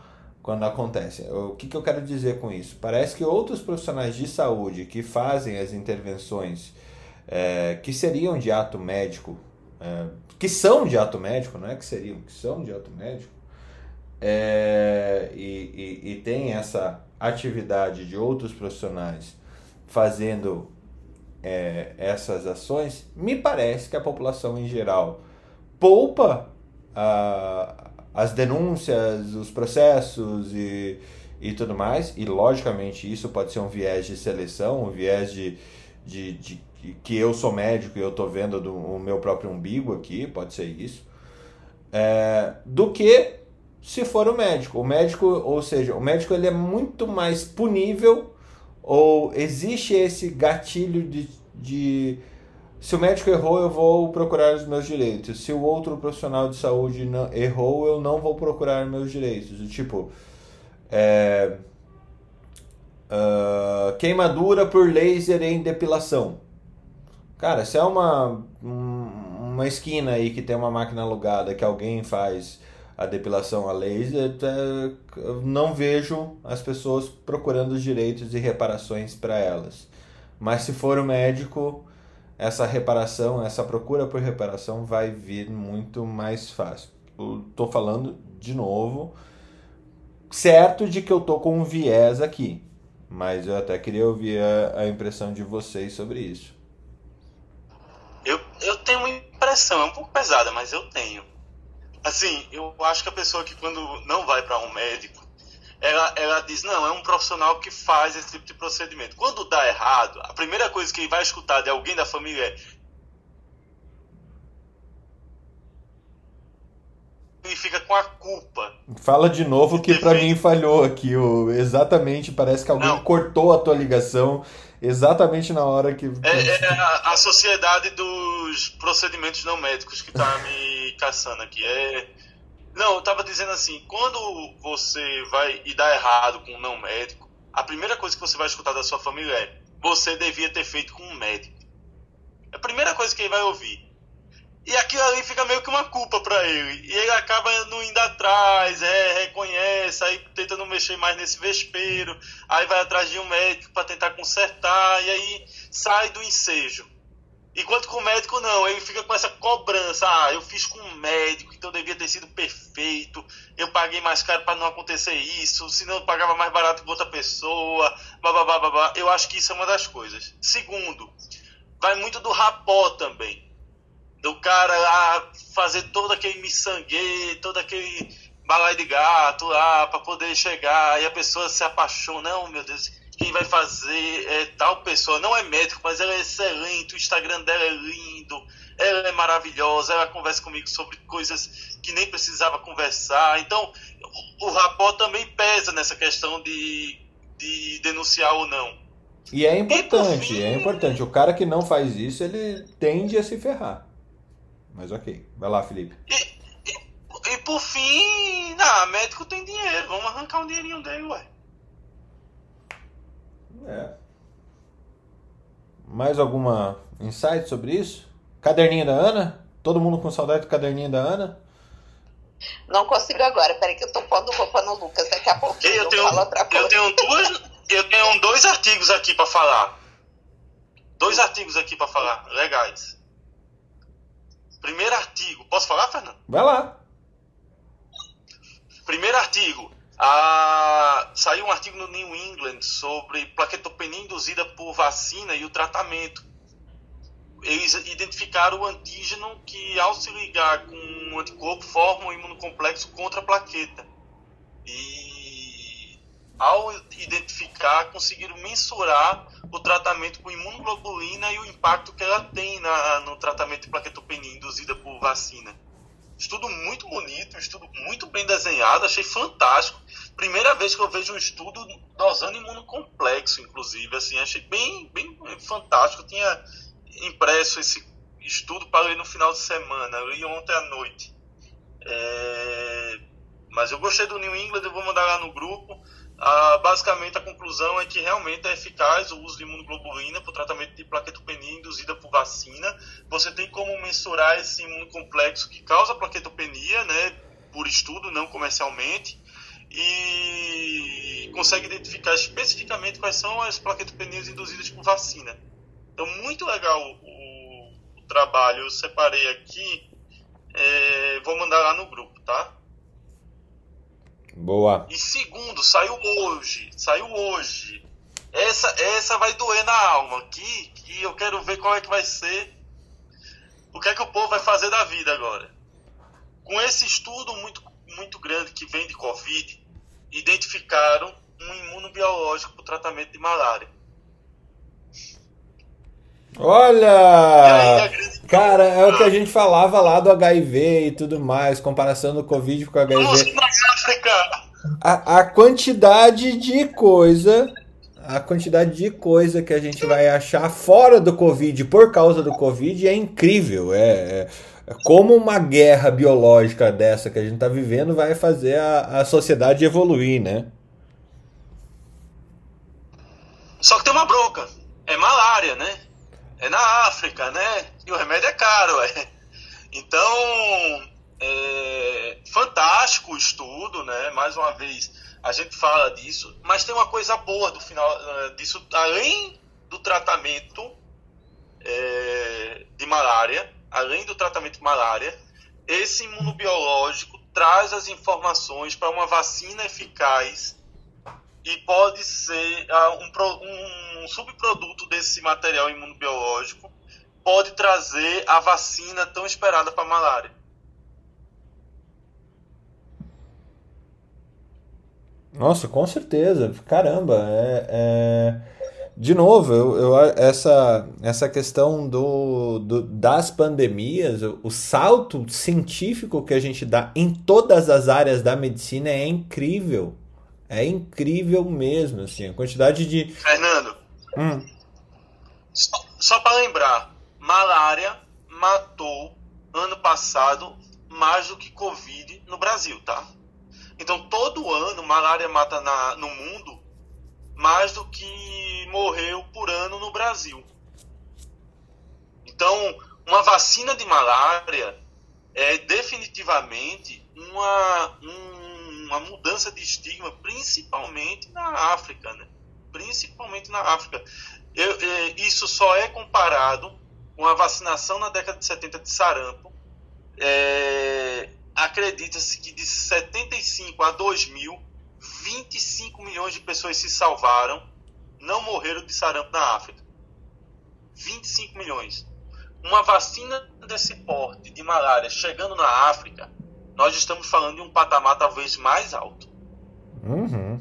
quando acontece. O que, que eu quero dizer com isso? Parece que outros profissionais de saúde que fazem as intervenções é, que seriam de ato médico, é, que são de ato médico, não é que seriam, que são de ato médico, é, e, e, e tem essa atividade de outros profissionais fazendo é, essas ações, me parece que a população em geral poupa a, as denúncias, os processos e, e tudo mais, e logicamente isso pode ser um viés de seleção, um viés de, de, de que eu sou médico e eu estou vendo do, o meu próprio umbigo aqui, pode ser isso, é, do que se for o médico. O médico, ou seja, o médico ele é muito mais punível ou existe esse gatilho de, de se o médico errou, eu vou procurar os meus direitos. Se o outro profissional de saúde não, errou, eu não vou procurar meus direitos. Tipo, é, uh, queimadura por laser em depilação. Cara, se é uma, uma esquina aí que tem uma máquina alugada que alguém faz a depilação a laser, eu não vejo as pessoas procurando os direitos e reparações para elas. Mas se for o médico, essa reparação, essa procura por reparação vai vir muito mais fácil. Estou falando de novo, certo de que eu tô com um viés aqui, mas eu até queria ouvir a, a impressão de vocês sobre isso. Eu, eu tenho uma impressão, é um pouco pesada, mas eu tenho. Assim, eu acho que a pessoa que quando não vai para um médico, ela, ela diz, não, é um profissional que faz esse tipo de procedimento. Quando dá errado, a primeira coisa que ele vai escutar de alguém da família é ele fica com a culpa. Fala de novo que para mim falhou aqui. O, exatamente, parece que alguém não. cortou a tua ligação exatamente na hora que. É, é a, a, sociedade dos procedimentos não médicos que tá me caçando aqui. É. Não, eu tava dizendo assim, quando você vai e dá errado com um não médico, a primeira coisa que você vai escutar da sua família é você devia ter feito com um médico. É a primeira coisa que ele vai ouvir. E aquilo ali fica meio que uma culpa para ele. E ele acaba não indo atrás, é, reconhece, aí tenta não mexer mais nesse vespeiro, aí vai atrás de um médico para tentar consertar, e aí sai do ensejo. Enquanto com o médico não, ele fica com essa cobrança. Ah, eu fiz com um médico, então devia ter sido perfeito. Eu paguei mais caro para não acontecer isso, senão eu pagava mais barato com outra pessoa. Blá, blá, blá, Eu acho que isso é uma das coisas. Segundo, vai muito do rapó também do cara fazer todo aquele miçangue, todo aquele balai de gato lá para poder chegar e a pessoa se apaixona. Não, meu Deus, quem vai fazer é tal pessoa, não é médico, mas ela é excelente, o Instagram dela é lindo, ela é maravilhosa, ela conversa comigo sobre coisas que nem precisava conversar. Então, o, o rapó também pesa nessa questão de, de denunciar ou não. E é E por importante, fim- é importante. O cara que não faz isso, ele tende a se ferrar. Mas ok. Vai lá, Felipe. E por fim, ah, médico tem dinheiro, vamos arrancar um dinheirinho dele, ué. É. Mais alguma insight sobre isso? Caderninho da Ana? Todo mundo com saudade do caderninho da Ana? Não consigo agora, peraí que eu tô pondo roupa no Lucas, daqui a pouquinho Eu eu, tenho, falo outra coisa. eu tenho duas, eu tenho dois artigos aqui para falar. Dois artigos aqui para falar, legais. Primeiro artigo, posso falar, Fernando? Vai lá. Primeiro artigo. Ah, saiu um artigo no New England sobre plaquetopenia induzida por vacina e o tratamento. Eles identificaram o antígeno que, ao se ligar com um anticorpo, forma um imunocomplexo contra a plaqueta. E, ao identificar, conseguiram mensurar o tratamento com imunoglobulina e o impacto que ela tem na, no tratamento de plaquetopenia induzida por vacina. Estudo muito bonito, estudo muito bem desenhado, achei fantástico. Primeira vez que eu vejo um estudo dosando imunocomplexo, inclusive, assim, achei bem, bem fantástico. Eu tinha impresso esse estudo para ler no final de semana, eu li ontem à noite. É, Mas eu gostei do New England, eu vou mandar lá no grupo. Ah, basicamente, a conclusão é que realmente é eficaz o uso de imunoglobulina para o tratamento de plaquetopenia induzida por vacina. Você tem como mensurar esse imunocomplexo que causa plaquetopenia, né, por estudo, não comercialmente, e consegue identificar especificamente quais são as plaquetopenias induzidas por vacina. Então, muito legal o, o trabalho. Eu separei aqui, é, vou mandar lá no grupo, tá? Boa. E segundo, saiu hoje, saiu hoje. Essa, essa vai doer na alma aqui, que eu quero ver qual é que vai ser, o que é que o povo vai fazer da vida agora. Com esse estudo muito, muito grande que vem de Covid, identificaram um imunobiológico para o tratamento de malária. Olha! Cara, é o que a gente falava lá do HIV e tudo mais, comparação do Covid com o HIV. África! A, a quantidade de coisa, a quantidade de coisa que a gente vai achar fora do Covid por causa do Covid é incrível. É, é- é como uma guerra biológica dessa que a gente está vivendo vai fazer a, a sociedade evoluir, né? Só que tem uma bronca. É malária, né? É na África, né? E o remédio é caro, é. Então, é fantástico o estudo, né? Mais uma vez, a gente fala disso, mas tem uma coisa boa do final eh, disso, além do tratamento eh, de malária, além do tratamento de malária, esse imunobiológico traz as informações para uma vacina eficaz e pode ser ah, um, um subproduto desse material imunobiológico pode trazer a vacina tão esperada para a malária. Nossa, com certeza. Caramba, é, é- de novo, eu, eu- essa, essa questão do, do- das pandemias, o, o salto científico que a gente dá em todas as áreas da medicina é incrível. É incrível mesmo, assim, a quantidade de. Fernando, Hum, só, só para lembrar, malária matou ano passado mais do que Covid no Brasil, tá? Então todo ano malária mata na- no mundo mais do que morreu por ano no Brasil. Então, uma vacina de malária é definitivamente uma, um- uma mudança de estigma, principalmente na África, né? Principalmente na África. Eu- eh, isso só é comparado com a vacinação na década de 70 de sarampo. É, Acredita-se que de 75 a 2000, 25 milhões de pessoas se salvaram, não morreram de sarampo na África. 25 milhões. Uma vacina desse porte de malária chegando na África, nós estamos falando de um patamar talvez mais alto. uhum.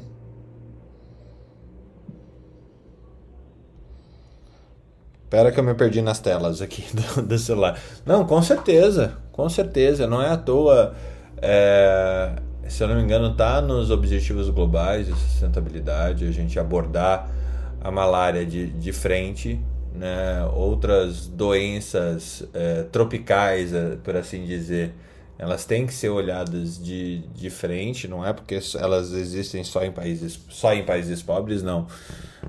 Espera que eu me perdi nas telas aqui do, do celular. Não, com certeza, com certeza. Não é à toa. é, se eu não me engano, está nos objetivos globais de sustentabilidade a gente abordar a malária de, de frente, né? outras doenças é, tropicais, é, por assim dizer, elas têm que ser olhadas de, de frente, não é porque elas existem só em países só em países pobres, não,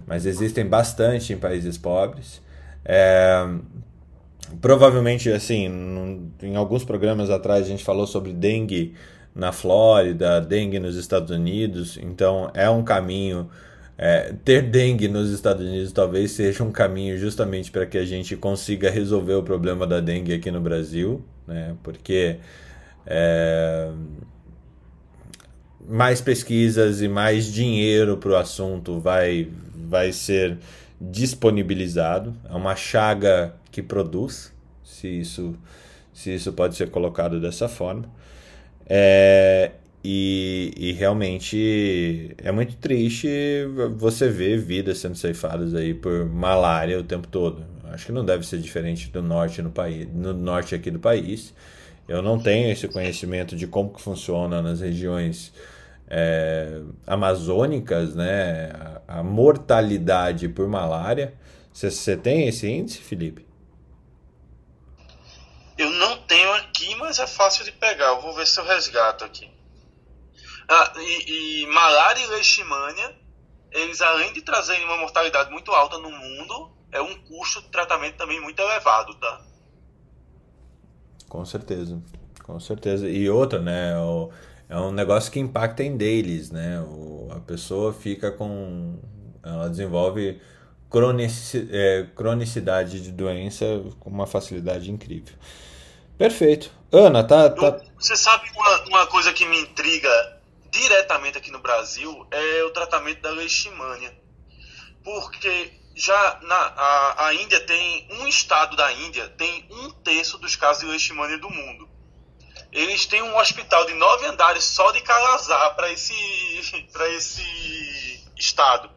mas existem bastante em países pobres. É, provavelmente, assim, em alguns programas atrás a gente falou sobre dengue na Flórida, dengue nos Estados Unidos, então é um caminho. é, ter dengue nos Estados Unidos talvez seja um caminho justamente para que a gente consiga resolver o problema da dengue aqui no Brasil, né? Porque é, mais pesquisas e mais dinheiro para o assunto vai, vai ser disponibilizado. É uma chaga que produz, se isso, se isso pode ser colocado dessa forma. É, e, e realmente é muito triste você ver vidas sendo ceifadas aí por malária o tempo todo. Acho que não deve ser diferente do norte no país, no norte aqui do país. Eu não tenho esse conhecimento de como que funciona nas regiões é, amazônicas, né? A, a mortalidade por malária. Você tem esse índice, Felipe? Eu não tenho aqui, mas é fácil de pegar. Eu vou ver se eu resgato aqui. Ah, e, e malária e leishmania, eles além de trazerem uma mortalidade muito alta no mundo, é um custo de tratamento também muito elevado, tá? Com certeza, com certeza. E outra, né? o- é um negócio que impacta em deles, né? O, a pessoa fica com. Ela desenvolve cronici, é, cronicidade de doença com uma facilidade incrível. Perfeito. Ana, tá. tá... Você sabe uma, uma coisa que me intriga diretamente aqui no Brasil é o tratamento da leishmania. Porque já na a, a Índia tem um estado da Índia tem um terço dos casos de leishmania do mundo. Eles têm um hospital de nove andares só de calazar para esse para esse estado.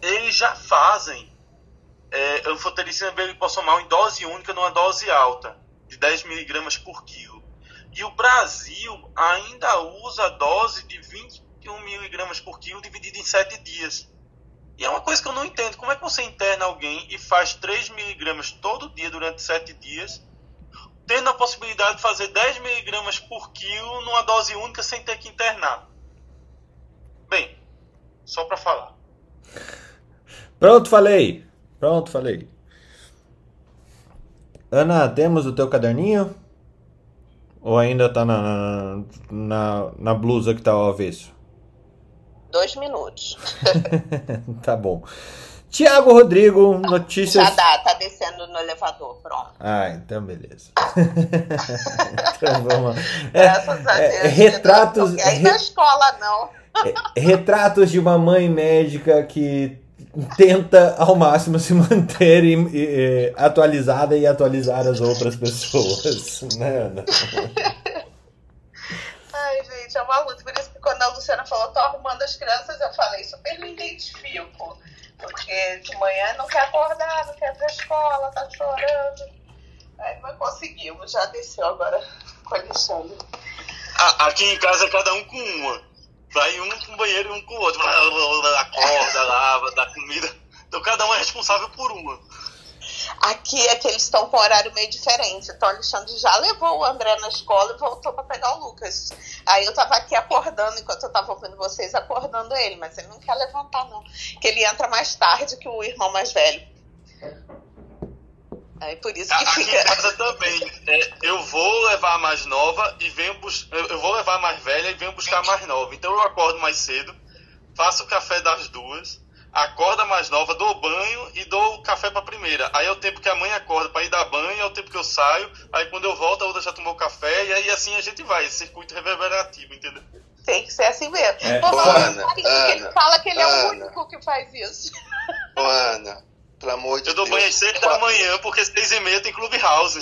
Eles já fazem é, anfotericina lipossomal em dose única numa dose alta, de 10 miligramas por quilo. E o Brasil ainda usa a dose de 21 miligramas por quilo dividida em 7 dias. E é uma coisa que eu não entendo. Como é que você interna alguém e faz 3 miligramas todo dia durante 7 dias, tendo a possibilidade de fazer 10 miligramas por quilo numa dose única sem ter que internar? Bem, só para falar. Pronto, falei. Pronto, falei. Ana, temos o teu caderninho? Ou ainda tá na, na, na blusa que tá ao avesso? Dois minutos. tá bom. Tiago Rodrigo, notícias. Já dá, tá descendo no elevador, pronto. Ah, então beleza. então vamos. É, é, retratos, Não, re- na escola não. é, retratos de uma mãe médica que tenta ao máximo se manter e- e- atualizada e atualizar as outras pessoas, né, Ana? Ai, gente, é uma luta. Por isso a Luciana falou, tô arrumando as crianças, eu falei, super me identifico. Porque de manhã não quer acordar, não quer ir pra escola, tá chorando. Aí, mas conseguimos, já desceu agora com o Alexandre. Aqui em casa cada um com uma. Vai um com o banheiro e um com o outro. Acorda, lava, dá comida. Então cada um é responsável por uma. Aqui é que eles estão com horário meio diferente. Então, o Alexandre já levou o André na escola e voltou para pegar o Lucas. Aí eu tava aqui acordando, enquanto eu tava ouvindo vocês, acordando ele. Mas ele não quer levantar, não. Que ele entra mais tarde que o irmão mais velho. Aí por isso que Aqui fica. em casa também. É, eu vou levar a mais nova e venho eu vou levar a mais velha e venho buscar a mais nova. Então eu acordo mais cedo, faço o café das duas, acordo a mais nova, dou banho e dou o café pra primeira. Aí é o tempo que a mãe acorda pra ir dar banho, é o tempo que eu saio. Aí quando eu volto, a outra já tomou café e aí assim a gente vai, esse circuito reverberativo, entendeu? Tem que ser assim mesmo. É, Ô, Ana, Marinho, que ele Ana, fala que ele é o Ana. único que faz isso. Ô, Ana, pelo amor de Eu dou Deus. banho às seis da manhã, porque às seis e meia tem Clubhouse.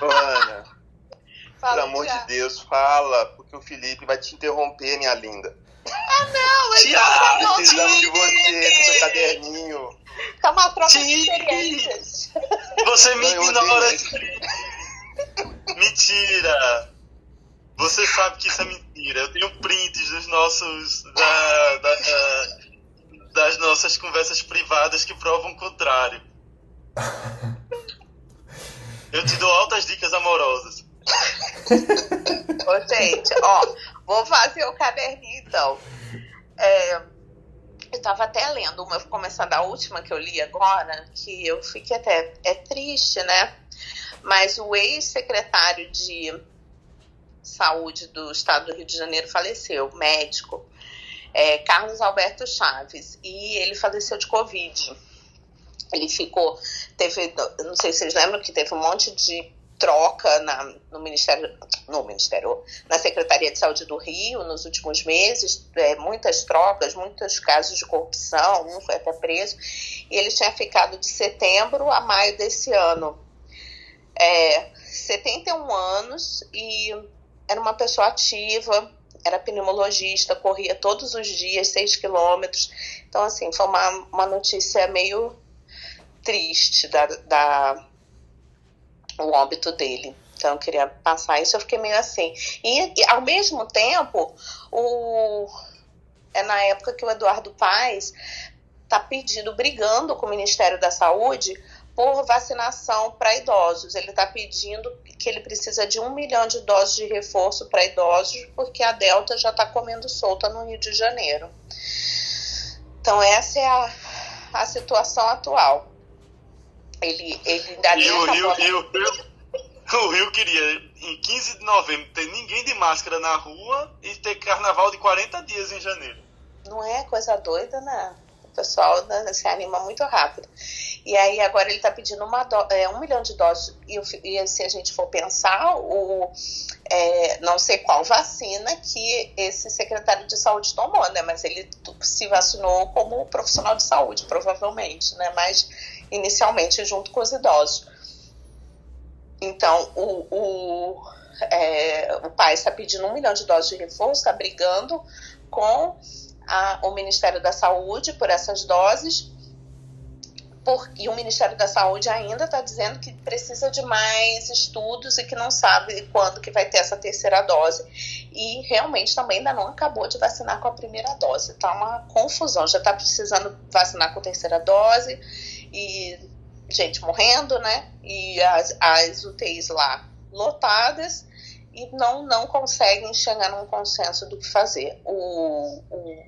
Ô, Ana, Fala, pelo amor de Thiago. Deus, fala, porque o Felipe vai te interromper, minha linda. Não, ele Tiago, não Precisamos de você, do seu caderninho. Tá uma troca de Sim. experiências. Você me Não, ignora. Mentira! Você sabe que isso é mentira. Eu tenho prints dos nossos. da- da- da- das nossas conversas privadas que provam o contrário. Eu te dou altas dicas amorosas. Ô, gente, ó, vou fazer o caderninho então. É, eu tava até lendo uma, começando a última que eu li agora, que eu fiquei até. É triste, né? Mas o ex-secretário de saúde do estado do Rio de Janeiro faleceu, médico, é, Carlos Alberto Chaves, e ele faleceu de Covid. Ele ficou, teve, não sei se vocês lembram que teve um monte de troca na, no Ministério, no Ministério, na Secretaria de Saúde do Rio nos últimos meses, é, muitas trocas, muitos casos de corrupção, um foi até preso, e ele tinha ficado de setembro a maio desse ano. É, 71 anos e era uma pessoa ativa, era pneumologista, corria todos os dias 6 quilômetros. Então, assim, foi uma, uma notícia meio triste da, da o óbito dele. Então eu queria passar isso, eu fiquei meio assim. E, e, ao mesmo tempo, o é na época que o Eduardo Paes está pedindo, brigando com o Ministério da Saúde por vacinação para idosos. Ele está pedindo que ele precisa de um milhão de doses de reforço para idosos, porque a Delta já está comendo solta no Rio de Janeiro. Então essa é a, a situação atual. Ele, ele ainda E o Rio, e o Rio, o Rio queria, em 15 de novembro, ter ninguém de máscara na rua e ter carnaval de 40 dias em janeiro. Não é coisa doida, né? O pessoal né, se anima muito rápido. E aí agora ele está pedindo uma do- é, um milhão de doses. E, e se a gente for pensar, o, é, não sei qual vacina que esse secretário de saúde tomou, né? Mas ele se vacinou como profissional de saúde, provavelmente, né? Mas inicialmente junto com os idosos. Então, o, o, é, o pai está pedindo um milhão de doses de reforço, está brigando com a- o Ministério da Saúde por essas doses. Por, e o Ministério da Saúde ainda está dizendo que precisa de mais estudos e que não sabe quando que vai ter essa terceira dose. E realmente também ainda não acabou de vacinar com a primeira dose. Tá uma confusão. Já está precisando vacinar com a terceira dose e gente morrendo, né? E as, as UTIs lá lotadas e não, não conseguem chegar num consenso do que fazer. O, o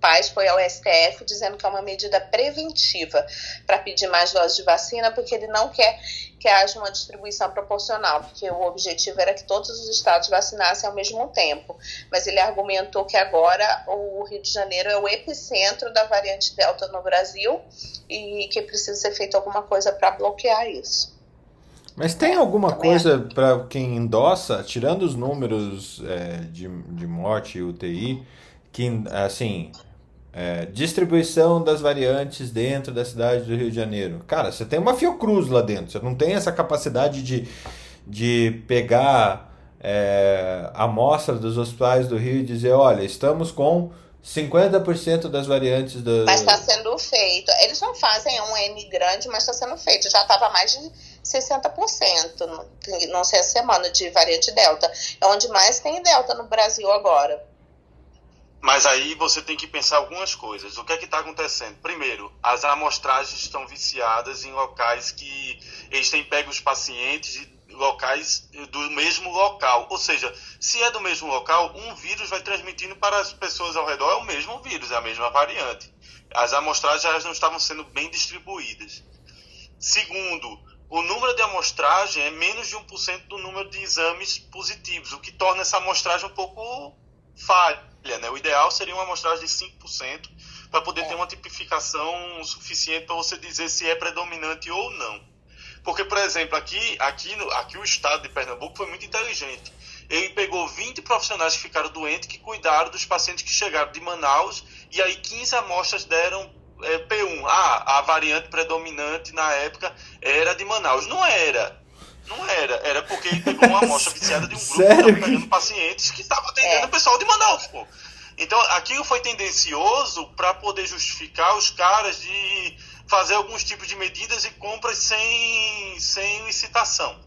Paz foi ao STF dizendo que é uma medida preventiva para pedir mais doses de vacina, porque ele não quer que haja uma distribuição proporcional, porque o objetivo era que todos os estados vacinassem ao mesmo tempo. Mas ele argumentou que agora o Rio de Janeiro é o epicentro da variante Delta no Brasil e que precisa ser feito alguma coisa para bloquear isso. Mas tem alguma também coisa para quem endossa, tirando os números é, de, de morte e UTI, que, assim, é, distribuição das variantes dentro da cidade do Rio de Janeiro? Cara, você tem uma Fiocruz lá dentro, você não tem essa capacidade de, de pegar é, a amostra dos hospitais do Rio e dizer: olha, estamos com 50% das variantes do. Mas está sendo feito. Eles não fazem um N grande, mas está sendo feito. Já estava mais de 60%, não- sei a semana, de variante Delta. É onde mais tem Delta no Brasil agora. Mas aí você tem que pensar algumas coisas. O que é que está acontecendo? Primeiro, as amostragens estão viciadas em locais que eles têm pego os pacientes locais do mesmo local. Ou seja, se é do mesmo local, um vírus vai transmitindo para as pessoas ao redor, é o mesmo vírus, é a mesma variante. As amostragens não estavam sendo bem distribuídas. Segundo, o número de amostragem é menos de 1% do número de exames positivos, o que torna essa amostragem um pouco falha. Né? O ideal seria uma amostragem de 5% para poder ter uma tipificação suficiente para você dizer se é predominante ou não. Porque, por exemplo, aqui, aqui, no, aqui o estado de Pernambuco foi muito inteligente. Ele pegou 20 profissionais que ficaram doentes que cuidaram dos pacientes que chegaram de Manaus e aí 15 amostras deram é, P1. Ah, a variante predominante na época era de Manaus. Não era. Não era. Era porque ele pegou uma amostra viciada de um grupo Sério? que estava pegando pacientes que estavam atendendo É. o pessoal de Manaus, pô. Então, aquilo foi tendencioso para poder justificar os caras de fazer alguns tipos de medidas e compras sem, sem licitação.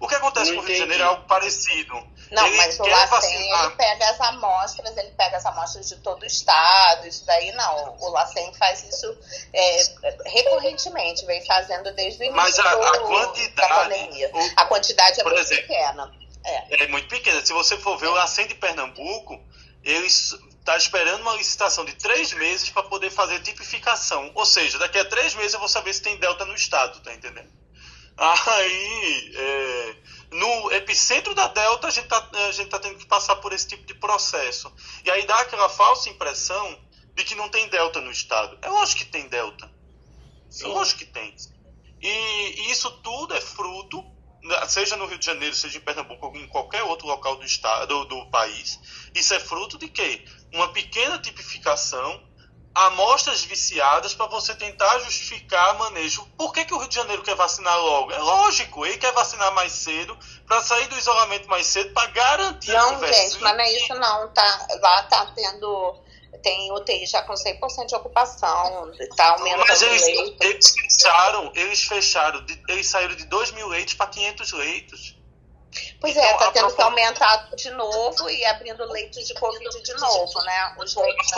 O que acontece Não com o Rio de. Janeiro é algo parecido. Não, Ele mas o quer LACEN, ele pega as amostras, ele pega as amostras de todo o estado, isso daí não. O LACEN faz isso é, recorrentemente, vem fazendo desde o início Mas a- a do- da quantidade, pandemia. o- A quantidade é por muito exemplo, pequena. É. é muito pequena. Se você for ver o LACEN de Pernambuco, eles está esperando uma licitação de três meses para poder fazer tipificação. Ou seja, daqui a três meses eu vou saber se tem delta no estado, tá entendendo? Aí, é, no epicentro da delta, a gente, tá, gente tá tendo que passar por esse tipo de processo. E aí dá aquela falsa impressão de que não tem delta no estado. É lógico que tem delta. É lógico que tem. E, e isso tudo é fruto, seja no Rio de Janeiro, seja em Pernambuco ou em qualquer outro local do estado do país, isso é fruto de quê? Uma pequena tipificação, amostras viciadas para você tentar justificar manejo. Por que, que o Rio de Janeiro quer vacinar logo? É lógico, ele quer vacinar mais cedo para sair do isolamento mais cedo para garantir Não, que tivesse- gente, mas não é isso não. Tá, lá tá tendo. Tem UTI já com 100% de ocupação, tá aumentando Mas eles, leito. eles fecharam, eles fecharam, eles saíram de 2 mil leitos para 500 leitos. Pois Então, é, tá a tendo que aumentar de novo e abrindo leitos de Covid de novo, né? Os leitos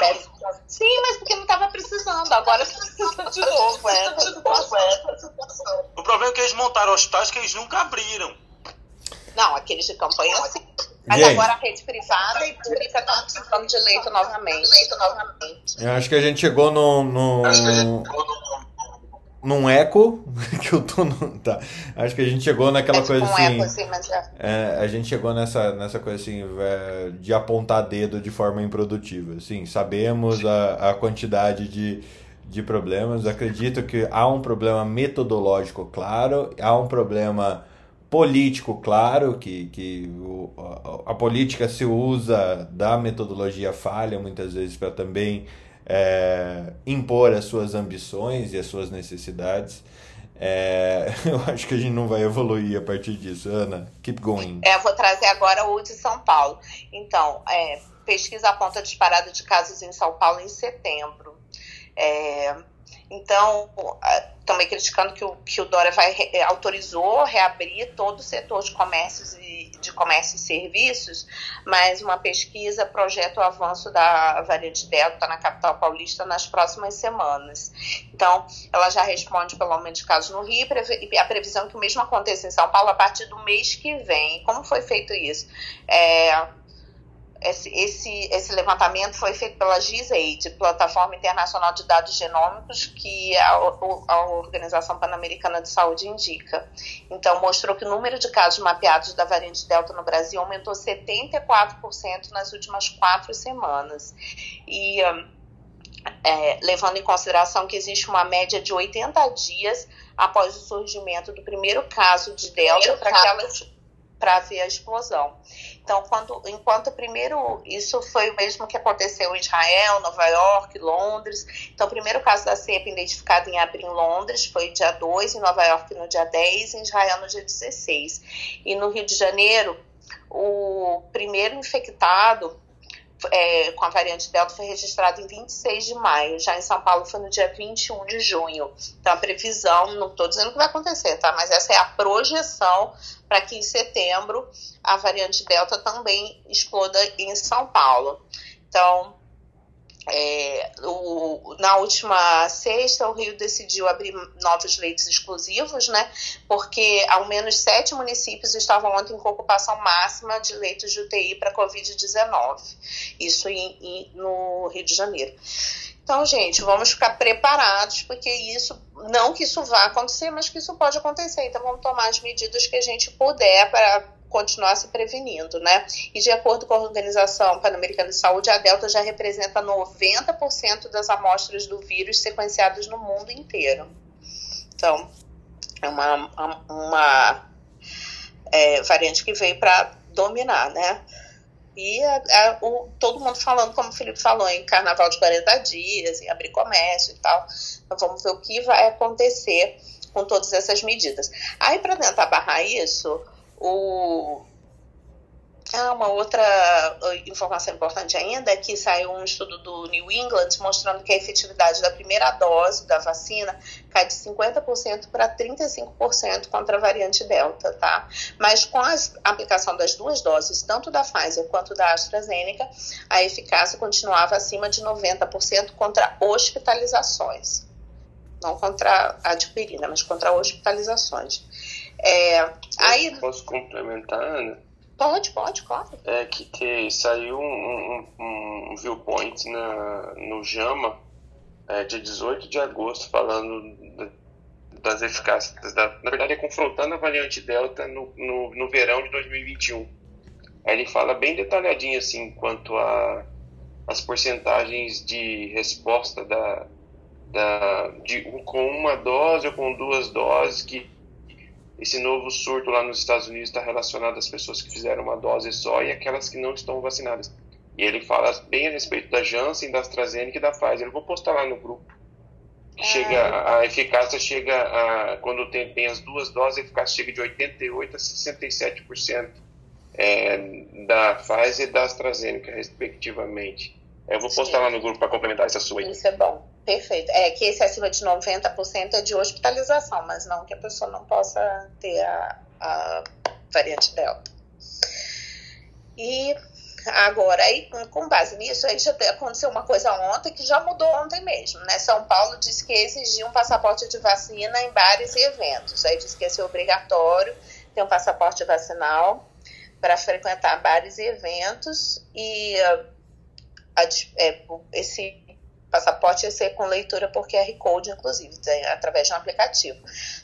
né. Sim, mas porque não tava precisando, agora precisa de novo. É. O problema é que eles montaram hospitais que eles nunca abriram. Não, aqueles de campanha sim. Mas agora a rede privada e pública estão precisando de leito novamente. Leito novamente. Eu acho que a gente chegou num, num, num eco que eu tô no, tá. Acho que a gente chegou naquela É tipo coisa um assim. eco, assim, mas é. É, a gente chegou nessa, nessa coisa assim é, de apontar dedo de forma improdutiva. Assim, sabemos a, a quantidade de, de problemas. Acredito que há um problema metodológico claro, há um problema político claro, que, que o, a, a política se usa da metodologia falha muitas vezes para também é, impor as suas ambições e as suas necessidades. É, eu acho que a gente não vai evoluir a partir disso. Ana, keep going. É, vou trazer agora o de São Paulo. Então, é, pesquisa aponta disparada de casos em São Paulo em setembro. É, então, também criticando que o, que o Dória vai, re- autorizou reabrir todo o setor de comércios e de comércio e serviços, mas uma pesquisa projeta o avanço da variante Delta na capital paulista nas próximas semanas. Então, ela já responde pelo aumento de casos no Rio e a previsão é que o mesmo aconteça em São Paulo a partir do mês que vem. Como foi feito isso? É, esse, esse, esse levantamento foi feito pela GISAID, Plataforma Internacional de Dados Genômicos, que a, a Organização Pan-Americana de Saúde indica. Então, mostrou que o número de casos mapeados da variante Delta no Brasil aumentou 74% nas últimas quatro semanas. E é, levando em consideração que existe uma média de 80 dias após o surgimento do primeiro caso de Delta para ver a explosão. Então, quando, enquanto primeiro, isso foi o mesmo que aconteceu em Israel, Nova York, Londres. Então, o primeiro caso da cepa identificado em abril em Londres foi dia 2, em Nova York no dia 10, em Israel no dia 16. E no Rio de Janeiro, o primeiro infectado é, com a variante Delta foi registrado em 26 de maio. Já em São Paulo foi no dia 21 de junho. Então, a previsão, não estou dizendo que vai acontecer, tá? Mas essa é a projeção para que em setembro a variante Delta também exploda em São Paulo. Então, é, o, na última sexta, o Rio decidiu abrir novos leitos exclusivos, né? Porque ao menos sete municípios estavam ontem com ocupação máxima de leitos de UTI para Covid-19. Isso em, em, no Rio de Janeiro. Então, gente, vamos ficar preparados, porque isso, não que isso vá acontecer, mas que isso pode acontecer. Então, vamos tomar as medidas que a gente puder para continuar se prevenindo, né? E de acordo com a Organização Pan-Americana de Saúde, a Delta já representa 90% das amostras do vírus sequenciadas no mundo inteiro. Então, é uma, uma é, variante que veio para dominar, né? E a, a, o, todo mundo falando, como o Felipe falou, em carnaval de 40 dias, em abrir comércio e tal. Então vamos ver o que vai acontecer com todas essas medidas. Aí, para tentar barrar isso, o, Ah, uma outra uh, informação importante ainda é que saiu um estudo do New England mostrando que a efetividade da primeira dose da vacina cai de 50% para 35% contra a variante Delta, tá? Mas com a aplicação das duas doses, tanto da Pfizer quanto da AstraZeneca, a eficácia continuava acima de 90% contra hospitalizações. Não contra a adquirida, mas contra hospitalizações. É, aí... Posso complementar, Ana? Pode, pode, claro. É que te, saiu um, um, um viewpoint na, no JAMA, é, dia 18 de agosto, falando das eficácias, da, na verdade é confrontando a variante Delta no, no, no verão de 2021. Aí ele fala bem detalhadinho assim quanto a as porcentagens de resposta da, da de, com uma dose ou com duas doses que esse novo surto lá nos Estados Unidos está relacionado às pessoas que fizeram uma dose só e aquelas que não estão vacinadas. E ele fala bem a respeito da Janssen, da AstraZeneca e da Pfizer. Eu vou postar lá no grupo. É. Chega, a eficácia chega a, quando tem, tem as duas doses, a eficácia chega de 88% a 67% é, da Pfizer e da AstraZeneca, respectivamente. Eu vou postar Sim. lá no grupo para complementar essa sua. Isso é bom. Perfeito. É que esse acima de 90% é de hospitalização, mas não que a pessoa não possa ter a, a variante Delta. E agora, aí, com base nisso, aí já aconteceu uma coisa ontem que já mudou ontem mesmo, né? São Paulo disse que exigia um passaporte de vacina em bares e eventos. Aí disse que ia ser obrigatório ter um passaporte vacinal para frequentar bares e eventos e uh, a, é, esse passaporte ia ser com leitura por QR Code, inclusive, através de um aplicativo.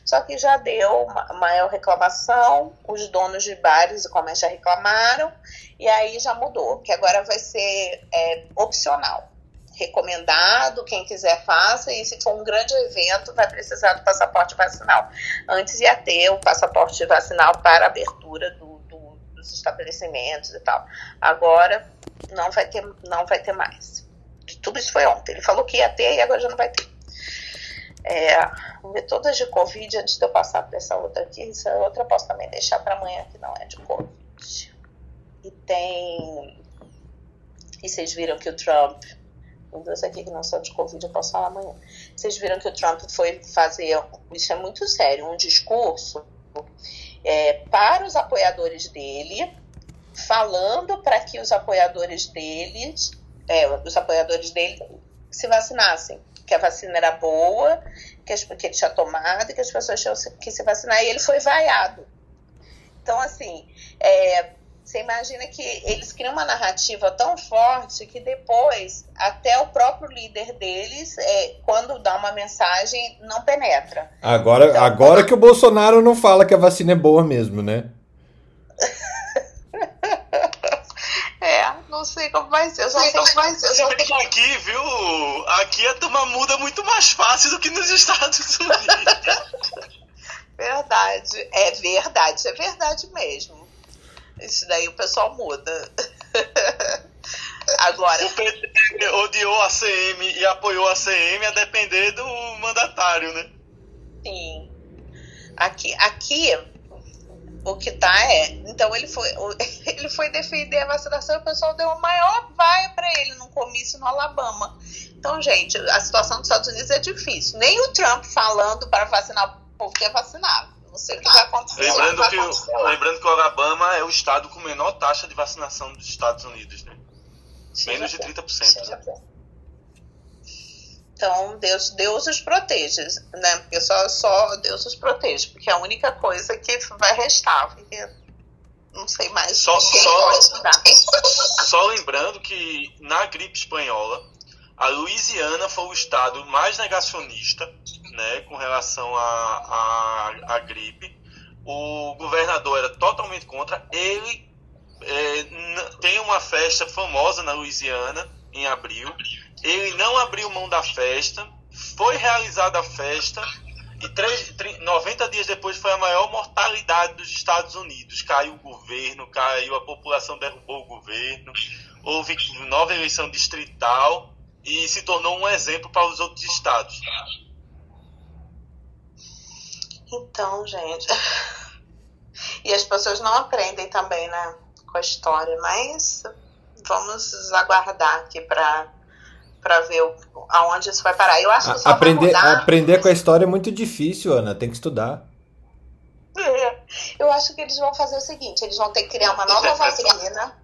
Só que já deu maior reclamação, os donos de bares e comércio já reclamaram, e aí já mudou, que agora vai ser é, opcional. Recomendado, quem quiser faça, e se for um grande evento, vai precisar do passaporte vacinal. Antes ia ter o passaporte vacinal para abertura do, do, dos estabelecimentos e tal. Agora não vai ter, não vai ter mais tudo isso foi ontem. Ele falou que ia ter e agora já não vai ter. É, todas de Covid, antes de eu passar para essa outra aqui, essa outra eu posso também deixar para amanhã, que não é de Covid. E tem. E vocês viram que o Trump. Tem duas aqui que não são de Covid, eu posso falar amanhã. Vocês viram que o Trump foi fazer. Isso é muito sério, um discurso é, para os apoiadores dele, falando para que os apoiadores deles é, os apoiadores dele se vacinassem, que a vacina era boa, que, as, que ele tinha tomado e que as pessoas tinham que se vacinar, e ele foi vaiado. Então, assim, é, você imagina que eles criam uma narrativa tão forte que depois até o próprio líder deles, é, quando dá uma mensagem, não penetra. Agora, então, agora quando... que o Bolsonaro não fala que a vacina é boa mesmo, né? Não sei como vai ser. Eu só sei como vai ser. Eu sei que aqui, viu? Aqui a turma muda muito mais fácil do que nos Estados Unidos. verdade. É verdade. É verdade mesmo. Isso daí o pessoal muda. Agora. O PT odiou a CM e apoiou a CM a depender do mandatário, né? Sim. Aqui, aqui o que tá é. Então ele foi, ele foi defender a vacinação e o pessoal deu uma maior vaia para ele num comício no Alabama. Então, gente, a situação dos Estados Unidos é difícil. Nem o Trump falando para vacinar o povo que é vacinado. Não sei o que vai acontecer. Lembrando, que, o, lembrando que o Alabama é o estado com menor taxa de vacinação dos Estados Unidos, né? Menos de 30%. Né? Então, Deus, Deus os protege, né? Porque só, só Deus os protege, porque é a única coisa que vai restar. Porque não sei mais só, só, só lembrando que na gripe espanhola, a Louisiana foi o estado mais negacionista né, com relação à a, a, a, gripe. O governador era totalmente contra. Ele é, tem uma festa famosa na Louisiana em abril ele não abriu mão da festa, foi realizada a festa e 3, 90 dias depois foi a maior mortalidade dos Estados Unidos. Caiu o governo, caiu a população, derrubou o governo, houve nova eleição distrital e se tornou um exemplo para os outros estados. Então, gente. E as pessoas não aprendem também, né? com a história, mas vamos aguardar aqui para para ver o, aonde isso vai parar. Eu acho que só aprender, vai mudar, aprender com a história é muito difícil, Ana. Tem que estudar. É, Eu acho que eles vão fazer o seguinte: eles vão ter que criar uma nova vacina.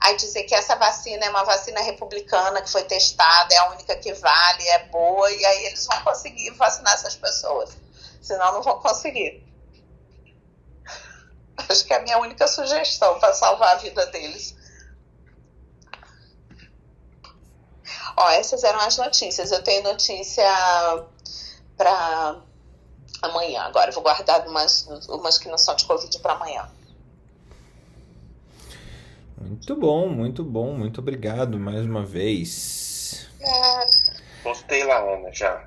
Aí dizer que essa vacina é uma vacina republicana que foi testada, é a única que vale, é boa, e aí eles vão conseguir vacinar essas pessoas. Senão não vão conseguir. Acho que é a minha única sugestão para salvar a vida deles. Ó, essas eram as notícias. Eu tenho notícia para amanhã. Agora eu vou guardar umas, umas que não são de Covid para amanhã. Muito bom, muito bom. Muito obrigado mais uma vez. É, Postei lá, Ana, já.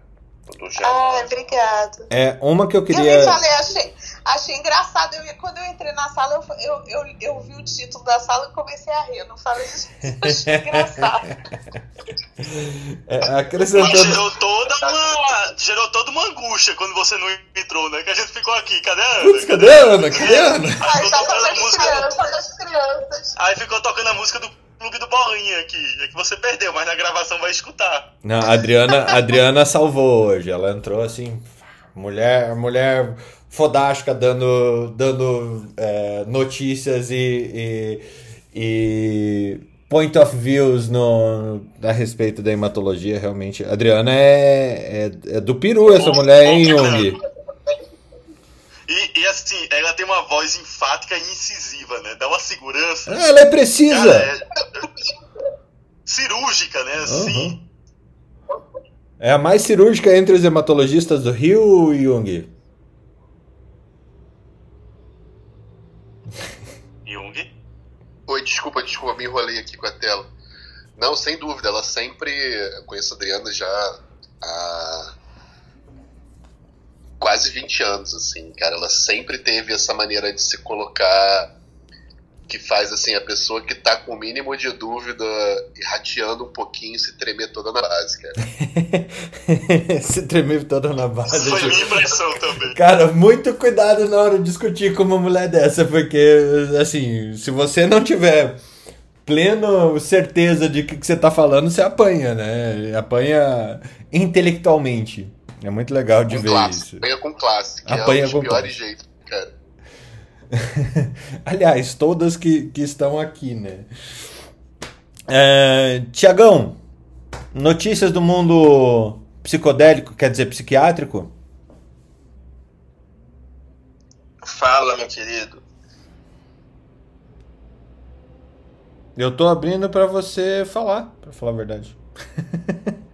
Ah, obrigado. É, uma que eu Eu nem queria. falei, achei, achei engraçado. Eu, quando eu entrei na sala, eu, eu, eu, eu vi o título da sala e comecei a rir. Eu não falei isso. Achei engraçado. É, acrescentando. Gerou toda uma. Gerou toda uma angústia quando você não entrou, né? Que a gente ficou aqui, cadê a Ana? Putz, cadê a Ana? Cadê a Ana? Aí tá tocando música. crianças, das crianças. Aí ficou tocando a música do Clube do Bolinha aqui. É que você perdeu, mas na gravação vai escutar. Não, a Adriana, a Adriana salvou hoje. Ela entrou assim, mulher, mulher fodástica dando, dando é, notícias e, e, e point of views no, a respeito da hematologia. Realmente, Adriana é, é, é do peru essa mulher, hein, Jung? E, e assim, ela tem uma voz enfática e incisiva, né? Dá uma segurança. Ela é precisa. Cara, é- cirúrgica, né? Assim. É a mais cirúrgica entre os hematologistas do Rio. Jung. Oi, desculpa, desculpa, me enrolei aqui com a tela. Não, sem dúvida, ela sempre. Eu conheço a Adriana já há quase 20 anos, assim, cara. Ela sempre teve essa maneira de se colocar que faz assim a pessoa que tá com o mínimo de dúvida irradiando um pouquinho se tremer toda na base, cara. Se tremer toda na base. Foi tipo- minha impressão também. Cara, muito cuidado na hora de discutir com uma mulher dessa, porque, assim, se você não tiver pleno certeza de que, que você tá falando, você apanha, né? Apanha intelectualmente. É muito legal de Com ver classe, isso. apanha com classe, que Apanha é um dos com piores jeitos, cara. Aliás, todas que, que estão aqui, né? É, Tiagão, notícias do mundo psicodélico, quer dizer, psiquiátrico? Fala, meu querido. Eu tô abrindo pra você falar, pra falar a verdade.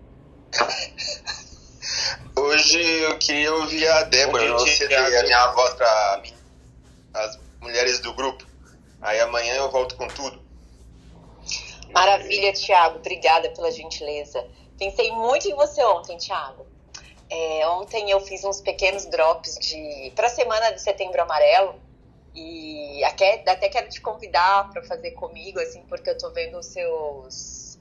Hoje eu queria ouvir a Débora, não Thiago. a minha voz para as mulheres do grupo. Aí amanhã eu volto com tudo. Maravilha, Thiago. Obrigada pela gentileza. Pensei muito em você ontem, Thiago. É, ontem eu fiz uns pequenos drops de para a semana de Setembro Amarelo e até, até quero te convidar para fazer comigo, assim, porque eu tô vendo os seus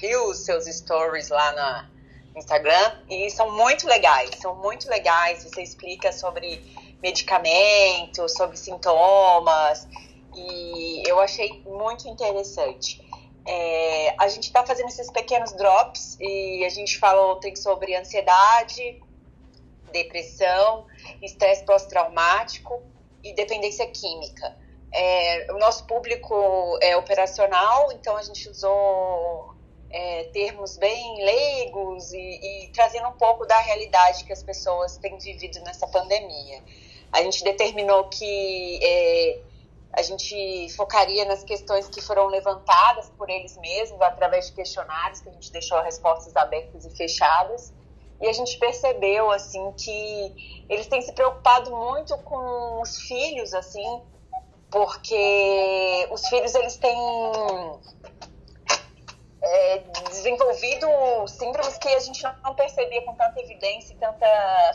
reels, seus stories lá na, Instagram e são muito legais. São muito legais. Você explica sobre medicamentos, sobre sintomas e eu achei muito interessante. É, a gente está fazendo esses pequenos drops e a gente falou ontem sobre ansiedade, depressão, estresse pós-traumático e dependência química. É, o nosso público é operacional, então a gente usou é, termos bem leigos e, e trazendo um pouco da realidade que as pessoas têm vivido nessa pandemia. A gente determinou que é, a gente focaria nas questões que foram levantadas por eles mesmos através de questionários que a gente deixou respostas abertas e fechadas. E a gente percebeu assim que eles têm se preocupado muito com os filhos assim porque os filhos eles têm é, desenvolvido síndromes que a gente não percebia com tanta evidência e tanta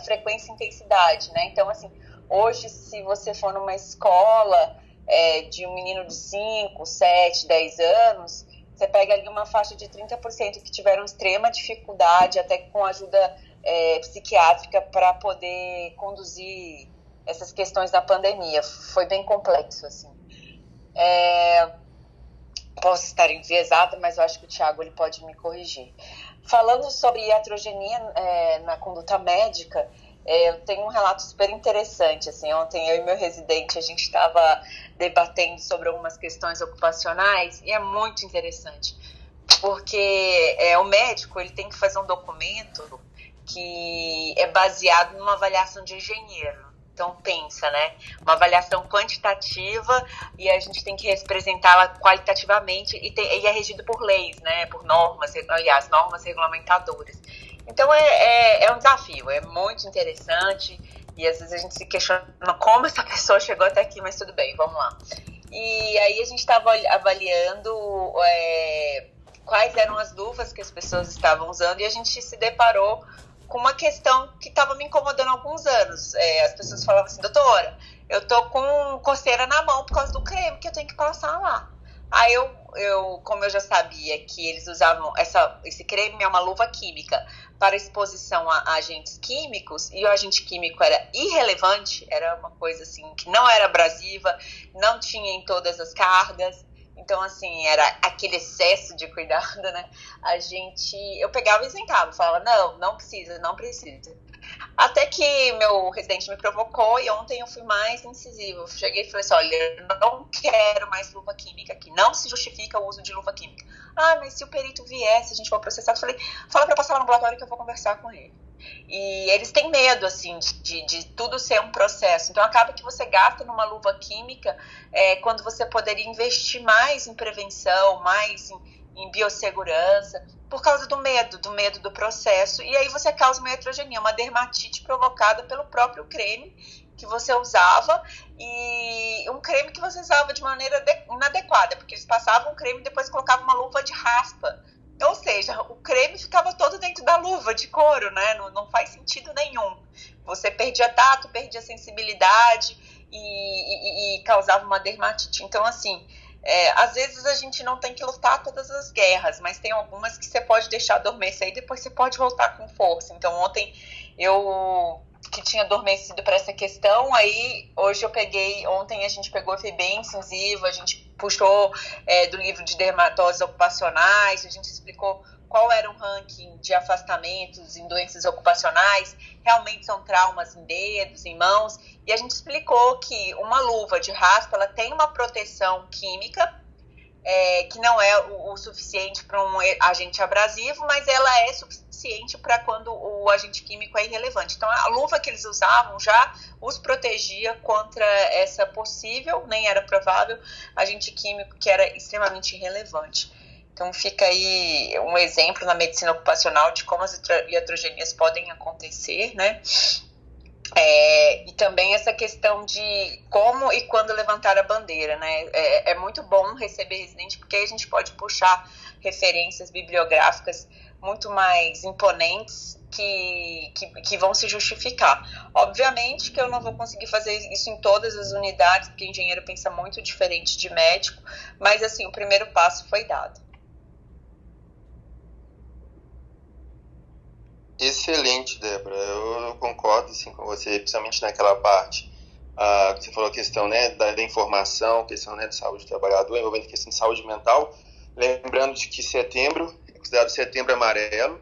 frequência e intensidade né? Então assim hoje se você for numa escola é, de um menino de 5, 7, 10 anos, você pega ali uma faixa de 30% que tiveram extrema dificuldade, até com ajuda é, psiquiátrica, para poder conduzir essas questões da pandemia. Foi bem complexo, assim. É, posso estar enviesada, mas eu acho que o Tiago pode me corrigir. Falando sobre iatrogenia é, na conduta médica, é, eu tenho um relato super interessante. Assim, ontem eu e meu residente a gente estava debatendo sobre algumas questões ocupacionais e é muito interessante, porque é, o médico ele tem que fazer um documento que é baseado numa avaliação de engenheiro. Então pensa, né? Uma avaliação quantitativa e a gente tem que representá-la qualitativamente e, tem, e, é regido por leis, né? Por normas, aliás, normas regulamentadoras. Então é, é, é um desafio, é muito interessante e às vezes a gente se questiona como essa pessoa chegou até aqui, mas tudo bem, vamos lá. E aí a gente estava avaliando é, quais eram as luvas que as pessoas estavam usando e a gente se deparou com uma questão que estava me incomodando há alguns anos. É, as pessoas falavam assim, doutora, eu tô com coceira na mão por causa do creme que eu tenho que passar lá. Aí eu, eu como eu já sabia que eles usavam essa, esse creme é uma luva química para exposição a, agentes químicos e o agente químico era irrelevante, era uma coisa assim que não era abrasiva, não tinha em todas as cargas. Então, assim, era aquele excesso de cuidado, né? A gente. Eu pegava e isentava, falava, não, não precisa, não precisa. Até que meu residente me provocou e ontem eu fui mais incisivo. Cheguei e falei assim: olha, eu não quero mais luva química aqui. Não se justifica o uso de luva química. Ah, mas se o perito viesse, a gente for processar, eu falei: fala para passar lá no ambulatório que eu vou conversar com ele. E eles têm medo, assim, de, de, tudo ser um processo. Então, acaba que você gasta numa luva química é, quando você poderia investir mais em prevenção, mais em, em biossegurança, por causa do medo, do medo do processo. E aí você causa uma heterogenia, uma dermatite provocada pelo próprio creme que você usava e um creme que você usava de maneira inadequada, porque eles passavam o creme e depois colocavam uma luva de raspa ou seja, o creme ficava todo dentro da luva de couro, né? Não, não faz sentido nenhum. Você perdia tato, perdia sensibilidade e, e, e causava uma dermatite. Então, assim, é, às vezes a gente não tem que lutar todas as guerras, mas tem algumas que você pode deixar adormecer e depois você pode voltar com força. Então, ontem eu que tinha adormecido para essa questão. Aí hoje eu peguei, ontem a gente pegou, foi bem incisivo, a gente puxou é, do livro de dermatoses ocupacionais, a gente explicou qual era o ranking de afastamentos em doenças ocupacionais, realmente são traumas em dedos, em mãos, e a gente explicou que uma luva de raspa ela tem uma proteção química é, que não é o, o suficiente para um agente abrasivo, mas ela é suficiente para quando o agente químico é irrelevante. Então, a luva que eles usavam já os protegia contra essa possível, nem era provável, agente químico que era extremamente irrelevante. Então, fica aí um exemplo na medicina ocupacional de como as iatrogenias podem acontecer, né? É, e também essa questão de como e quando levantar a bandeira, né? É, é, muito bom receber residente porque aí a gente pode puxar referências bibliográficas muito mais imponentes que, que, que, vão se justificar. Obviamente que eu não vou conseguir fazer isso em todas as unidades, porque engenheiro pensa muito diferente de médico, mas assim, o primeiro passo foi dado. Excelente, Débora. Eu concordo assim, com você, principalmente naquela parte uh, que você falou a questão né, da, da, informação, questão né, de saúde do trabalhador, envolvendo a questão de saúde mental. Lembrando de que setembro é considerado setembro amarelo,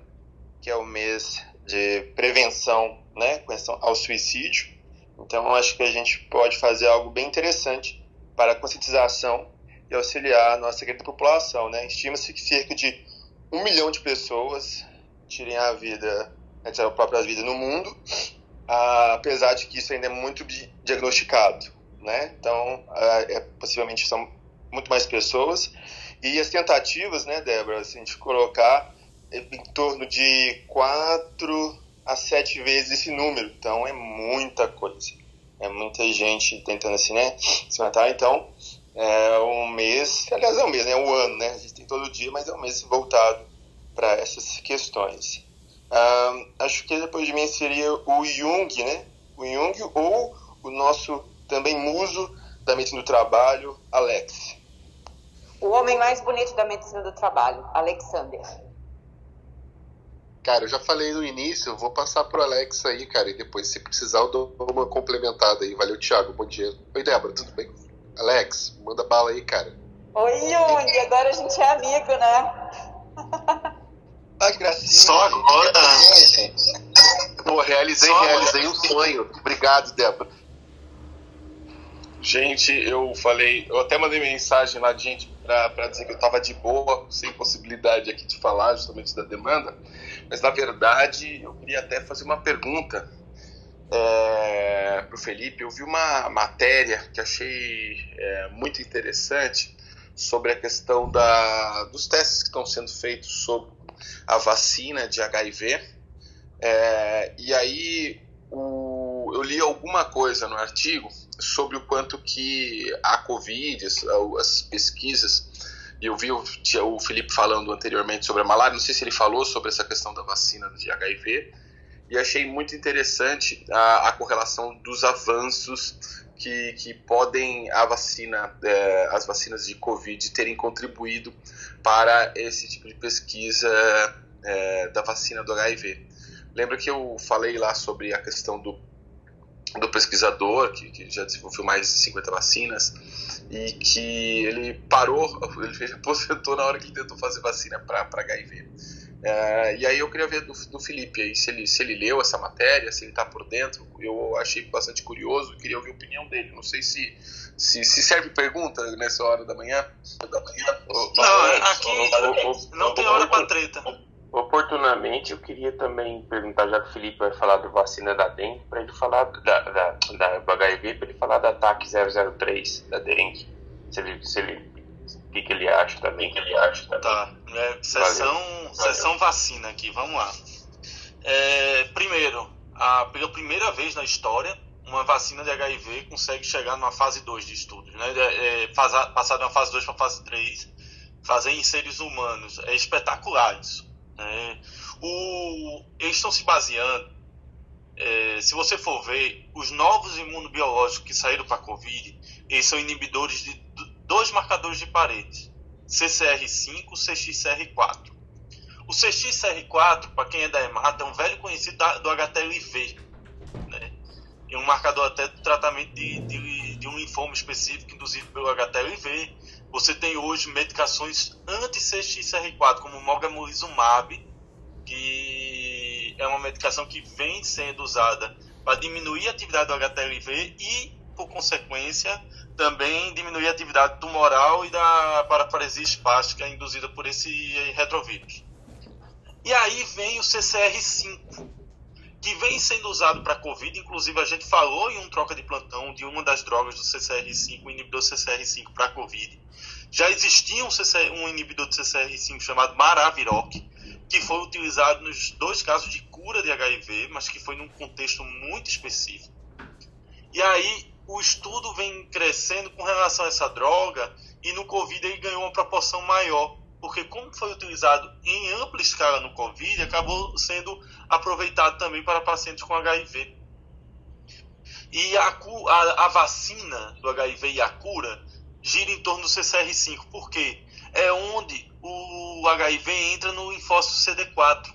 que é o mês de prevenção né, relação ao suicídio. Então, acho que a gente pode fazer algo bem interessante para a conscientização e auxiliar a nossa grande população. Né? Estima-se que cerca de um milhão de pessoas tirem a vida, né, a própria vida no mundo, apesar de que isso ainda é muito diagnosticado, né? Então, é, possivelmente são muito mais pessoas. E as tentativas, né, Débora, a gente colocar em torno de 4 a 7 vezes esse número. Então, é muita coisa. É muita gente tentando assim, né, se matar. Então, é um mês, aliás, é um mês, né, é um ano, né? A gente tem todo dia, mas é um mês voltado para essas questões. Uh, acho que depois de mim seria o Jung, né? O Jung ou o nosso também muso da medicina do trabalho, Alex. O homem mais bonito da medicina do trabalho, Alexander. Cara, eu já falei no início, eu vou passar pro Alex aí, cara, e depois, se precisar, eu dou uma complementada aí. Valeu, Thiago, bom dia. Oi, Débora, tudo bem? Alex, manda bala aí, cara. Oi, Yuri, agora a gente é amigo, né? Ah, que gracinha. Só agora. Pô, realizei, Só- realizei um sonho. Obrigado, Débora. Gente, eu falei, eu até mandei mensagem lá de gente pra, pra dizer que eu tava de boa, sem possibilidade aqui de falar justamente da demanda, mas na verdade eu queria até fazer uma pergunta é, pro Felipe. Eu vi uma matéria que achei é, muito interessante sobre a questão da, dos testes que estão sendo feitos sobre a vacina de HIV. É, e aí o- eu li alguma coisa no artigo sobre o quanto que a Covid, as, as pesquisas, e eu vi o, o Felipe falando anteriormente sobre a malária, não sei se ele falou sobre essa questão da vacina de HIV, e achei muito interessante a, a correlação dos avanços que, que podem a vacina, eh, as vacinas de Covid terem contribuído para esse tipo de pesquisa eh, da vacina do HIV. Lembra que eu falei lá sobre a questão do, do pesquisador, que, que já desenvolveu mais de 50 vacinas, e que ele parou, ele aposentou na hora que ele tentou fazer vacina para HIV. É, e aí eu queria ver do, do Felipe aí, se ele, se ele leu essa matéria, se ele está por dentro. Eu achei bastante curioso, queria ouvir a opinião dele. Não sei se, se, se serve pergunta nessa hora da manhã. Da manhã. Não, aqui não tem hora pra treta. Oportunamente, eu queria também perguntar, já que o Felipe vai falar da vacina da dengue, para ele falar da, da, da, do HIV, para ele falar da ataque 003 da dengue. Se ele, se ele, o que, que ele acha também, que ele acha também. Tá, é, sessão, sessão vacina aqui, vamos lá. É, primeiro, a, pela primeira vez na história, uma vacina de HIV consegue chegar numa fase 2 de estudos. Né? É, é, fasa- passar de uma fase 2 para fase 3, fazer em seres humanos. É espetacular isso. né? O, eles estão se baseando, é, se você for ver, os novos imunobiológicos que saíram para a Covid, eles são inibidores de dois marcadores de parede, CCR5 e CXCR4. O CXCR4, para quem é da hemata, é um velho conhecido da- do HTLV? E um marcador até do tratamento de, de, de um linfoma específico induzido pelo HTLV. Você tem hoje medicações anti-CXCR4, como o mogamulizumab, que é uma medicação que vem sendo usada para diminuir a atividade do HTLV e, por consequência, também diminuir a atividade tumoral e da paraparesia espástica induzida por esse retrovírus. E aí vem o CCR5, que vem sendo usado para Covid. Inclusive, a gente falou em um troca de plantão de uma das drogas do CCR5, o inibidor CCR5 para Covid. Já existia um, CCR, um inibidor de CCR5 chamado Maraviroc, que foi utilizado nos dois casos de cura de HIV, mas que foi num contexto muito específico. E aí o estudo vem crescendo com relação a essa droga e no Covid ele ganhou uma proporção maior, porque como foi utilizado em ampla escala no Covid, acabou sendo aproveitado também para pacientes com HIV. E a, a, a vacina do HIV e a cura gira em torno do CCR5, por quê? É onde o HIV entra no linfócito CD4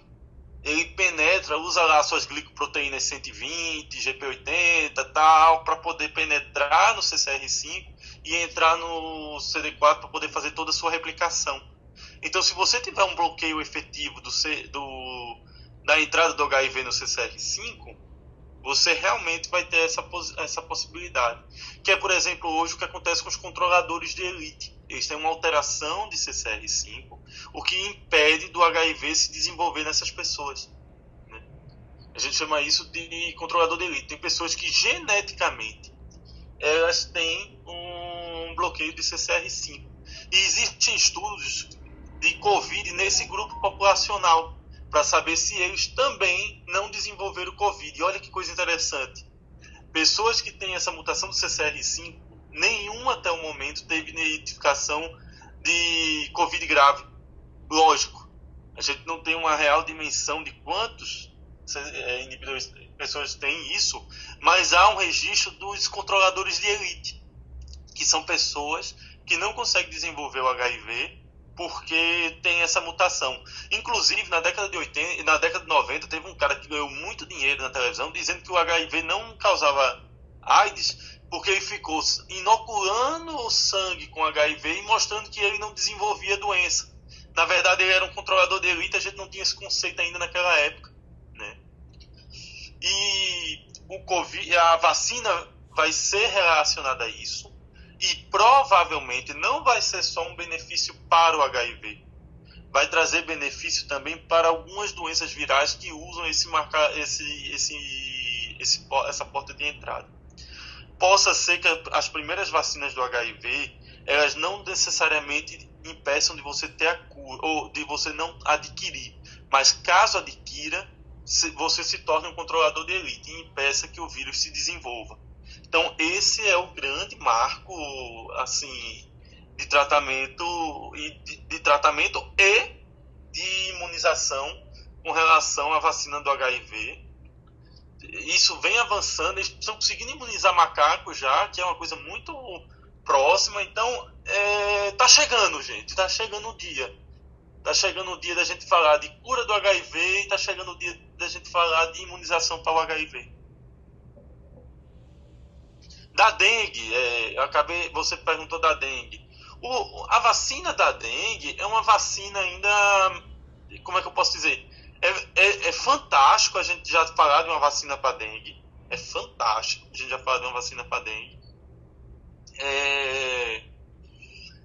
ele penetra, usa lá suas glicoproteínas 120, GP80 tal, para poder penetrar no CCR5 e entrar no CD4 para poder fazer toda a sua replicação. Então, se você tiver um bloqueio efetivo do, C- do- da entrada do HIV no CCR5, você realmente vai ter essa, essa possibilidade. Que é, por exemplo, hoje o que acontece com os controladores de elite. Eles têm uma alteração de CCR5, o que impede do HIV se desenvolver nessas pessoas. né? A gente chama isso de controlador de elite. Tem pessoas que geneticamente elas têm um bloqueio de CCR5. E existem estudos de Covid nesse grupo populacional para saber se eles também não desenvolveram Covid. E olha que coisa interessante. Pessoas que têm essa mutação do CCR5, nenhuma até o momento teve identificação de Covid grave. Lógico, a gente não tem uma real dimensão de quantos inibidores pessoas têm isso, mas há um registro dos controladores de elite, que são pessoas que não conseguem desenvolver o HIV porque tem essa mutação. Inclusive, na década de 80, na década de 90, teve um cara que ganhou muito dinheiro na televisão dizendo que o HIV não causava AIDS porque ele ficou inoculando o sangue com HIV e mostrando que ele não desenvolvia doença. Na verdade, ele era um controlador de elite, a gente não tinha esse conceito ainda naquela época. Né? E o COVID, a vacina vai ser relacionada a isso e provavelmente não vai ser só um benefício para o HIV. Vai trazer benefício também para algumas doenças virais que usam esse esse, esse, esse, essa porta de entrada. Possa ser que as primeiras vacinas do HIV elas não necessariamente impeçam de você ter a cura ou de você não adquirir, mas caso adquira, você se torne um controlador de elite e impeça que o vírus se desenvolva. Então esse é o grande marco assim de tratamento e de, de tratamento e de imunização com relação à vacina do HIV. Isso vem avançando, eles estão conseguindo imunizar macacos já, que é uma coisa muito próxima. Então, é, tá chegando, gente. Tá chegando o dia. Tá chegando o dia da gente falar de cura do HIV e tá chegando o dia da gente falar de imunização para o HIV. Da dengue, é, eu acabei, você perguntou da dengue. O, a vacina da dengue é uma vacina ainda, como é que eu posso dizer? É, é, é fantástico a gente já falar de uma vacina para dengue. É fantástico a gente já falar de uma vacina para dengue. É,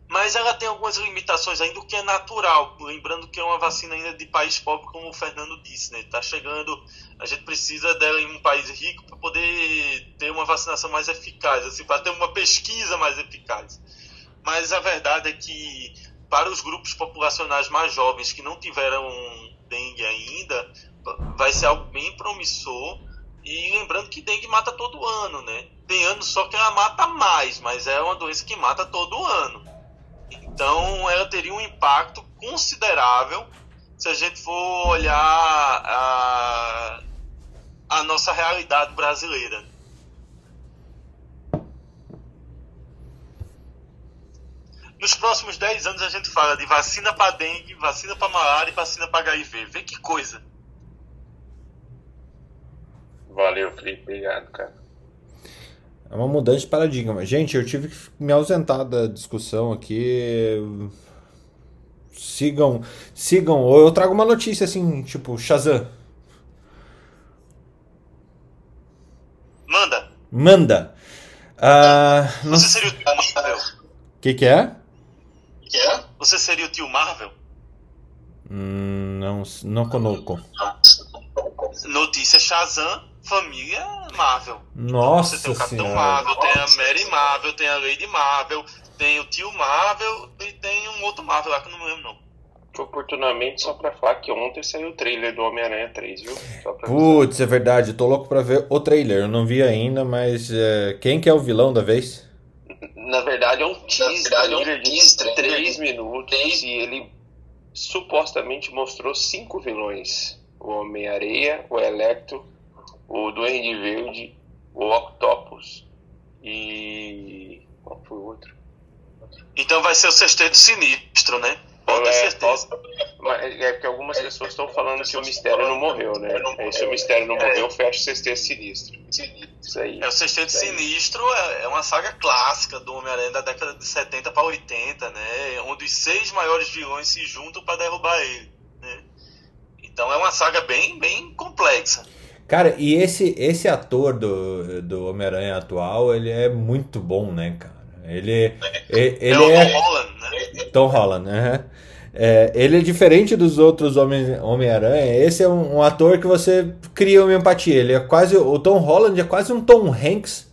mas ela tem algumas limitações ainda, o que é natural. Lembrando que é uma vacina ainda de país pobre, como o Fernando disse, né? Está chegando, a gente precisa dela em um país rico para poder ter uma vacinação mais eficaz, assim, para ter uma pesquisa mais eficaz. Mas a verdade é que para os grupos populacionais mais jovens que não tiveram dengue ainda, vai ser algo bem promissor. E lembrando que dengue mata todo ano, né? Tem anos só que ela mata mais, mas é uma doença que mata todo ano. Então ela teria um impacto considerável se a gente for olhar a, a nossa realidade brasileira. Nos próximos 10 anos a gente fala de vacina para dengue, vacina para malária e vacina para HIV. Vê que coisa. Valeu, Felipe. Obrigado, cara. É uma mudança de paradigma. Gente, eu tive que me ausentar da discussão aqui. Sigam, sigam, ou eu trago uma notícia assim, tipo, Shazam. Manda. Manda. Ah, não... Você seria o tio Marvel? O que, que é? Que é? Você seria o tio Marvel? Hum, não, não conosco. Notícia Shazam família Marvel. Nossa então, você tem o Capitão senhora. Marvel, tem a Mary Marvel, tem a Lady Marvel, tem o tio Marvel e tem um outro Marvel lá que eu não me lembro não. Oportunamente, só pra falar que ontem saiu o trailer do Homem-Aranha 3, viu? Putz, é verdade, eu tô louco pra ver o trailer. Eu não vi ainda, mas é, quem que é o vilão da vez? Na verdade é um teaser, verdade, é um de teaser, 3 minutos e ele supostamente mostrou cinco vilões. O Homem-Areia, o Electro, o Duende Verde, o Octopus e... qual foi o outro? Então vai ser o sexteto sinistro, né? Pode ter É, certeza. Mas é porque algumas pessoas estão falando que o mistério não morreu, né? Aí, se o mistério não morreu, fecha o sexteto sinistro. Isso aí. É, o Sexteto Sinistro é, é uma saga clássica do Homem-Aranha da década de 70 para 80, né? Onde os seis maiores vilões se juntam para derrubar ele, né? Então é uma saga bem, bem complexa. Cara, e esse, esse ator do, do Homem-Aranha atual, ele é muito bom, né, cara? Ele, e- ele é o é. Tom Holland, né? Tom Holland, né? É, ele é diferente dos outros Homem- Homem-Aranha. Esse é um, um ator que você cria uma empatia. Ele é quase. O Tom Holland é quase um Tom Hanks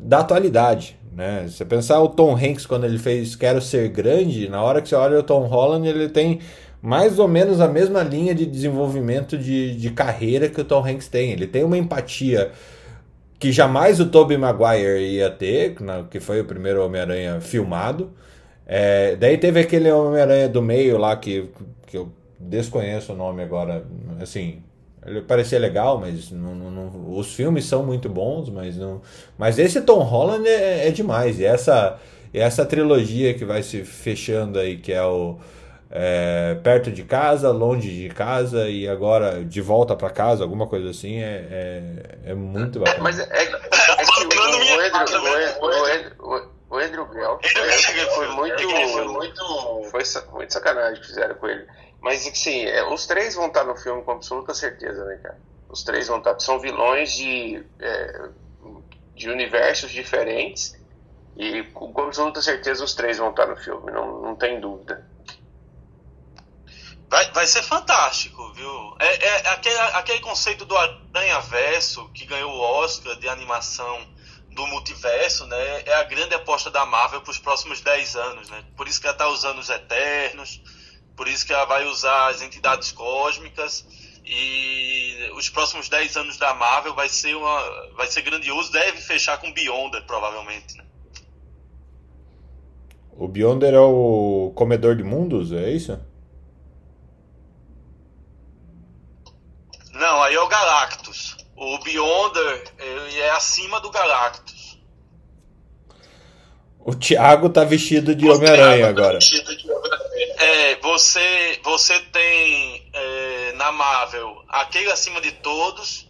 da atualidade. Né? Se você pensar o Tom Hanks quando ele fez Quero Ser Grande, na hora que você olha o Tom Holland, ele tem mais ou menos a mesma linha de desenvolvimento de, de carreira que o Tom Hanks tem. Ele tem uma empatia que jamais o Tobey Maguire ia ter, que foi o primeiro Homem-Aranha filmado. É, daí teve aquele Homem-Aranha do meio lá que, que eu desconheço o nome agora. Assim, ele parecia legal, mas não, não- não- os filmes são muito bons, mas não. Mas esse Tom Holland é, é demais. E essa, essa trilogia que vai se fechando aí, que é o é, Perto de Casa, Longe de Casa e agora De Volta pra Casa, alguma coisa assim, é, é, é muito É, bacana. mas é, é que o, o, Andrew, o, Ed- o, Ed- o- o Andrew Garfield foi muito, foi muito, sacanagem que fizeram com ele. Mas assim, é, os três vão estar no filme com absoluta certeza, né, cara? Os três vão estar, são vilões de, é, de universos diferentes e com, com absoluta certeza os três vão estar no filme, não, não tem dúvida. Vai, vai ser fantástico, viu? É, é aquele, aquele conceito do Aranha Verso que ganhou o Oscar de animação do multiverso, né? É a grande aposta da Marvel para os próximos 10 anos, né? Por isso que ela está usando os Eternos, por isso que ela vai usar as entidades cósmicas e os próximos 10 anos da Marvel vai ser uma vai ser grandioso, deve fechar com Beyonder provavelmente, né? O Beyonder é o comedor de mundos, é isso? Não, aí é o Galactus. O Beyonder é acima do Galactus. O Thiago tá vestido de Homem-Aranha agora. É, você, você tem é, na Marvel aquele acima de todos,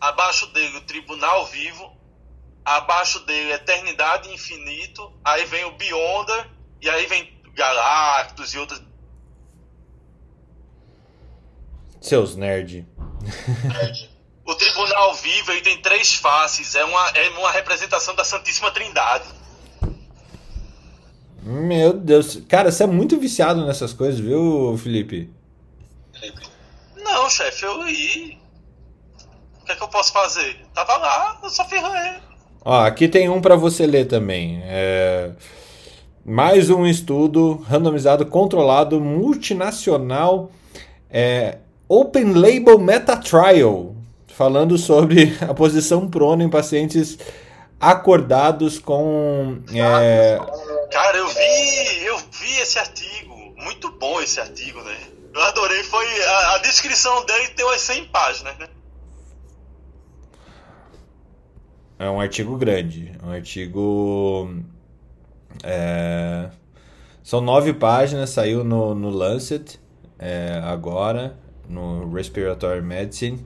abaixo dele o Tribunal Vivo, abaixo dele Eternidade e Infinito, aí vem o Beyonder, e aí vem Galactus e outras. Seus nerd. O Tribunal Vivo ele tem três faces, é uma, é uma representação da Santíssima Trindade. Meu Deus. Cara, você é muito viciado nessas coisas, viu, Felipe? Não, chefe, eu ia. O que é que eu posso fazer? Tava lá, eu só ele. Ó, aqui tem um pra você ler também. É... Mais um estudo randomizado, controlado, multinacional, é... Open Label Meta Trial, falando sobre a posição prona em pacientes acordados com. é, Cara, eu vi, eu vi esse artigo. Muito bom esse artigo, né? Eu adorei, foi a, a descrição dele tem umas 100 páginas, né? É um artigo grande. Um artigo. é, São nove páginas, saiu no, no Lancet é, agora, no Respiratory Medicine,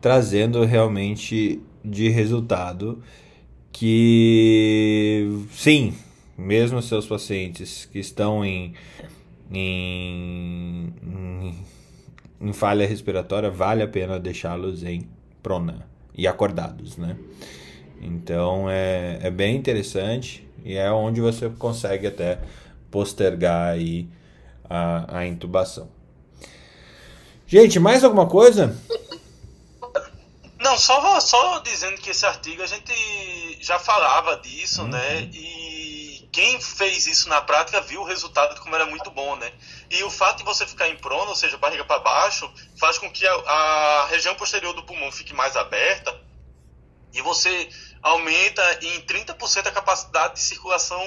trazendo realmente de resultado que sim, mesmo seus pacientes que estão em, em, em, em falha respiratória, vale a pena deixá-los em prona e acordados, né? Então é, é bem interessante e é onde você consegue até postergar aí a, a intubação. Gente, mais alguma coisa? Não, só, só dizendo que esse artigo a gente já falava disso, né? E quem fez isso na prática viu o resultado de como era muito bom, né? E o fato de você ficar em prono, ou seja, barriga para baixo, faz com que a, a região posterior do pulmão fique mais aberta e você aumenta em 30% a capacidade de circulação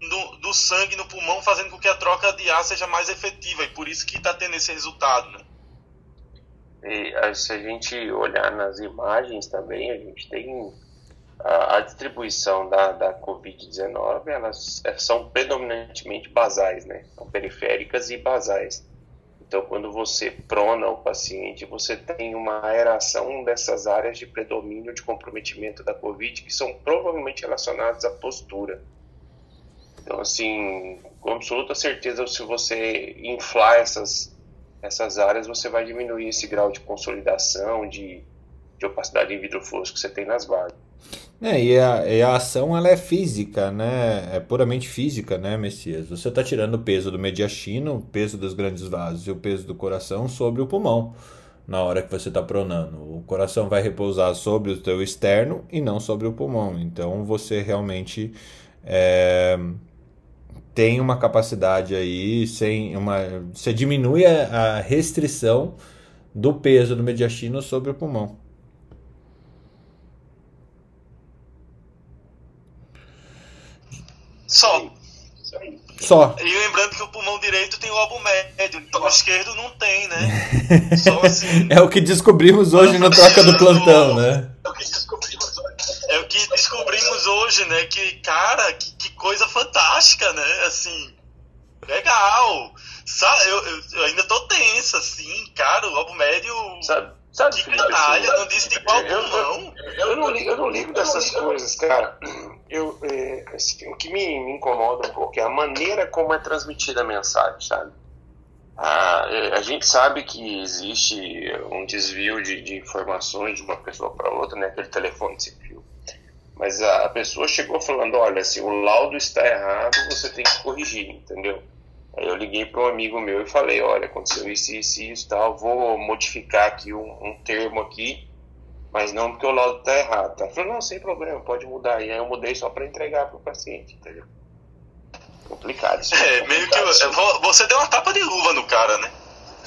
do, do sangue no pulmão, fazendo com que a troca de ar seja mais efetiva. E por isso que está tendo esse resultado, né? Se a gente olhar nas imagens também, a gente tem a, a distribuição da, da Covid-19, elas eh, são predominantemente basais, né? São periféricas e basais. Então, quando você prona o paciente, você tem uma aeração dessas áreas de predomínio de comprometimento da Covid, que são provavelmente relacionadas à postura. Então, assim, com absoluta certeza, se você inflar essas, essas áreas, você vai diminuir esse grau de consolidação, de, de opacidade em vidro fosco que você tem nas vagas. É, e a, e a ação ela é física, né? É puramente física, né, Messias? Você está tirando o peso do mediastino, o peso dos grandes vasos e o peso do coração sobre o pulmão na hora que você está pronando. O coração vai repousar sobre o teu externo e não sobre o pulmão. Então você realmente é, tem uma capacidade aí, sem uma, você diminui a, a restrição do peso do mediastino sobre o pulmão. Só. Só. E lembrando que o pulmão direito tem o lobo médio, então o esquerdo não tem, né? Assim. É o que descobrimos hoje no Troca do Plantão, né? É o que descobrimos hoje, né? Que, cara, que, que coisa fantástica, né? Assim, legal. Sabe, eu, eu, eu ainda tô tenso, assim, cara, lobo médio Sabe, sabe que Felipe, canalha, não disse de qual eu, pulmão. eu, não, li- eu não ligo dessas coisas, cara. Eu, é, assim, o que me, me incomoda um pouco é a maneira como é transmitida a mensagem, sabe? A, é, a gente sabe que existe um desvio de, de informações de uma pessoa para outra, né? Aquele telefone sem fio. Mas a, a pessoa chegou falando, olha, se o laudo está errado, você tem que corrigir, entendeu? Aí eu liguei para um amigo meu e falei, olha, aconteceu isso, isso, isso, tal, vou modificar aqui um, um termo aqui, mas não porque o laudo está errado. Tá? Ele falou, não, sem problema, pode mudar. E aí eu mudei só para entregar para o paciente, entendeu? Complicado isso. É, meio que é, você deu uma tapa de luva no cara, né?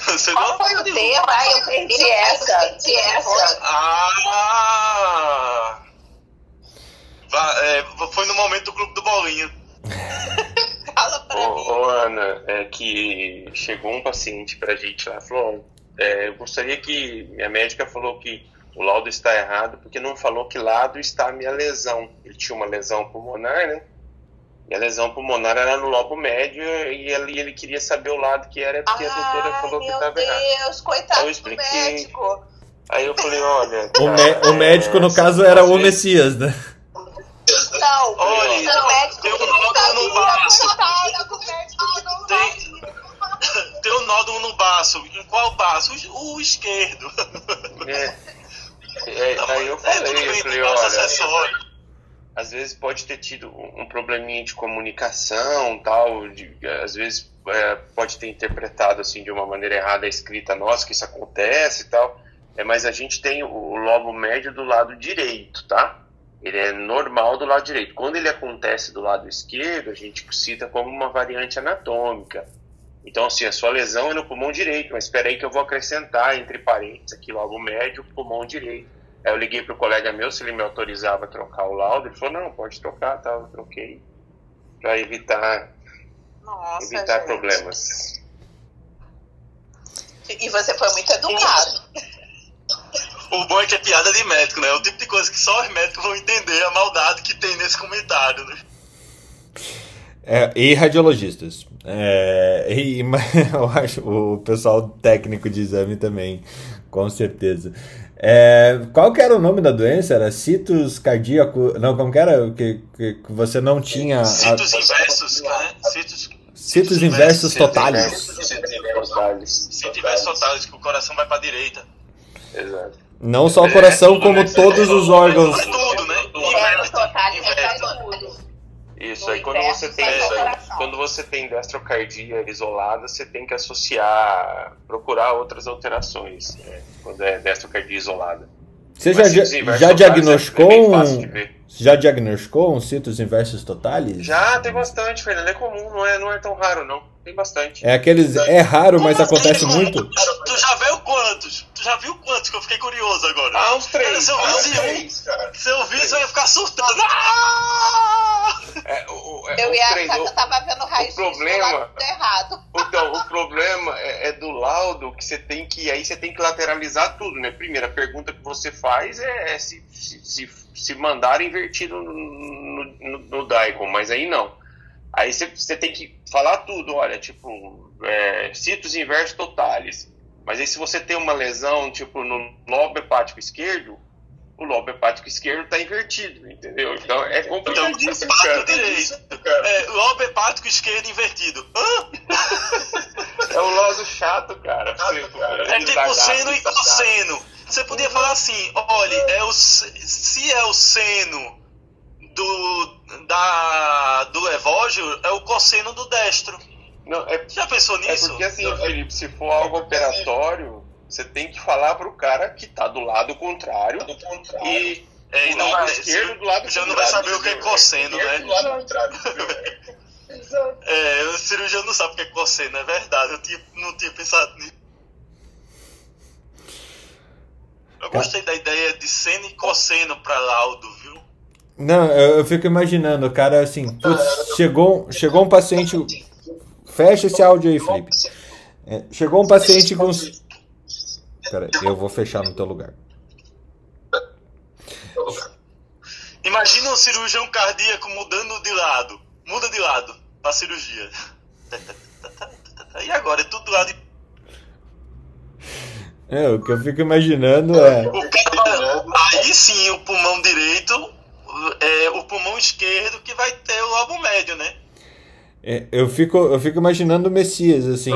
Você deu Qual uma foi tapa o de luva. tema? Ai, eu perdi essa. Perdi essa. Ah! É, foi no momento do clube do Bolinha. Fala pra Ô, mim. ô, Ana, é que chegou um paciente pra gente lá, falou, é, eu gostaria que, minha médica falou que o laudo está errado porque não falou que lado está a minha lesão. Ele tinha uma lesão pulmonar, né? E a lesão pulmonar era no lobo médio e ele, ele queria saber o lado que era porque a doutora Ai, falou que meu estava errado. Deus, coitado Eu do expliquei. médico. Aí eu falei, olha... O, cara, mé- o é, médico, no caso, era o Messias, né? Não, Olha, o médico tem um que não nódulo no baço. não Tem-. Tem um nódulo no baço. Em qual baço? O, o esquerdo. É. É, aí eu É, falei, tudo eu falei, olha, às vezes pode ter tido um um probleminha de comunicação, tal, de, às vezes é, pode ter interpretado assim de uma maneira errada a escrita nossa, que isso acontece e tal, é, mas a gente tem o, o lobo médio do lado direito, tá? Ele é normal do lado direito. Quando ele acontece do lado esquerdo, a gente cita como uma variante anatômica. Então, assim, a sua lesão é no pulmão direito, mas espera aí que eu vou acrescentar entre parênteses aqui logo médio, pulmão direito. Aí eu liguei pro colega meu se ele me autorizava a trocar o laudo. Ele falou, não, pode trocar, tá, eu troquei. Pra evitar, Nossa, evitar gente. problemas. E você foi muito educado. O bom é que é piada de médico, né? É o tipo de coisa que só os médicos vão entender a maldade que tem nesse comentário, né? É, e radiologistas. É, e, mas eu acho o pessoal técnico de exame também, com certeza. É, qual que era o nome da doença? Era citus cardíaco? Não, como que era? Que, que, que você não tinha. a- Citos inversos, né? Citos, citus inversus totalis. Totalis. citos inversos totais, que o coração vai pra direita. Exato. Não só o coração, como todos os órgãos. É tudo, né? É, o total Inverte. é tudo. Isso, aí quando você tem quando você tem destrocardia isolada, você tem que associar, procurar outras alterações, né, quando é destrocardia isolada. Você já, Mas já, citos inversos diagnosticou é um. Já diagnosticou um citus inversus totalis? Já tem bastante, Fernando. É comum, não é, não é tão raro, não. Tem bastante. É aqueles. É raro, mas Como assim, acontece muito. Tu, tu já viu quantos? Tu já viu quantos que eu fiquei curioso agora? Ah, uns três. Se eu Ah, visse um, três, cara. se eu visse, eu ia ficar surtando. Ah! É, o, o- é, Eu ia achar que O- eu tava vendo raio-x do problema- errado. Então, o problema é, é do laudo que você tem que. Aí você tem que lateralizar tudo, né? Primeira pergunta que você faz é, é se, se, se, se mandar invertido no, no, no, Daikon, mas aí não. Aí você, tem que falar tudo, olha, tipo, é, citos inversos totalis. Mas aí se você tem uma lesão, tipo, no lobo hepático esquerdo, o lobo hepático esquerdo tá invertido, entendeu? Então é Então, complicadíssimo, hepático cara. direito. É, lobo hepático esquerdo invertido. Hã? É um laudo chato, cara. pra você- É tipo seno e cosseno. Você podia falar assim, olha, é o, se é o seno do, da, do levógeo, é o cosseno do destro. Não, é Já pensou É nisso? porque assim, Felipe, se for algo operatório, você tem que falar pro cara que tá do lado contrário e É, e do não lado vai, esquerdo do lado já não vai saber o que é cosseno, Esquerdo do né? lado contrário? É, o cirurgião não sabe o que é cosseno, é verdade. Eu tinha, não tinha pensado nisso. Eu gostei da ideia de seno e cosseno pra laudo, viu? Não, eu, eu fico imaginando, o cara assim, putz, chegou, chegou um paciente. Fecha esse áudio aí, Felipe. É, chegou um paciente com. Pera, aí, eu vou fechar no teu lugar. Imagina um cirurgião cardíaco mudando de lado. Muda de lado pra cirurgia. E agora? É tudo do lado. É, o que eu fico imaginando é. O cara, aí sim, o pulmão direito, é o pulmão esquerdo que vai ter o lobo médio, né? É, eu, fico, eu fico imaginando o Messias, assim.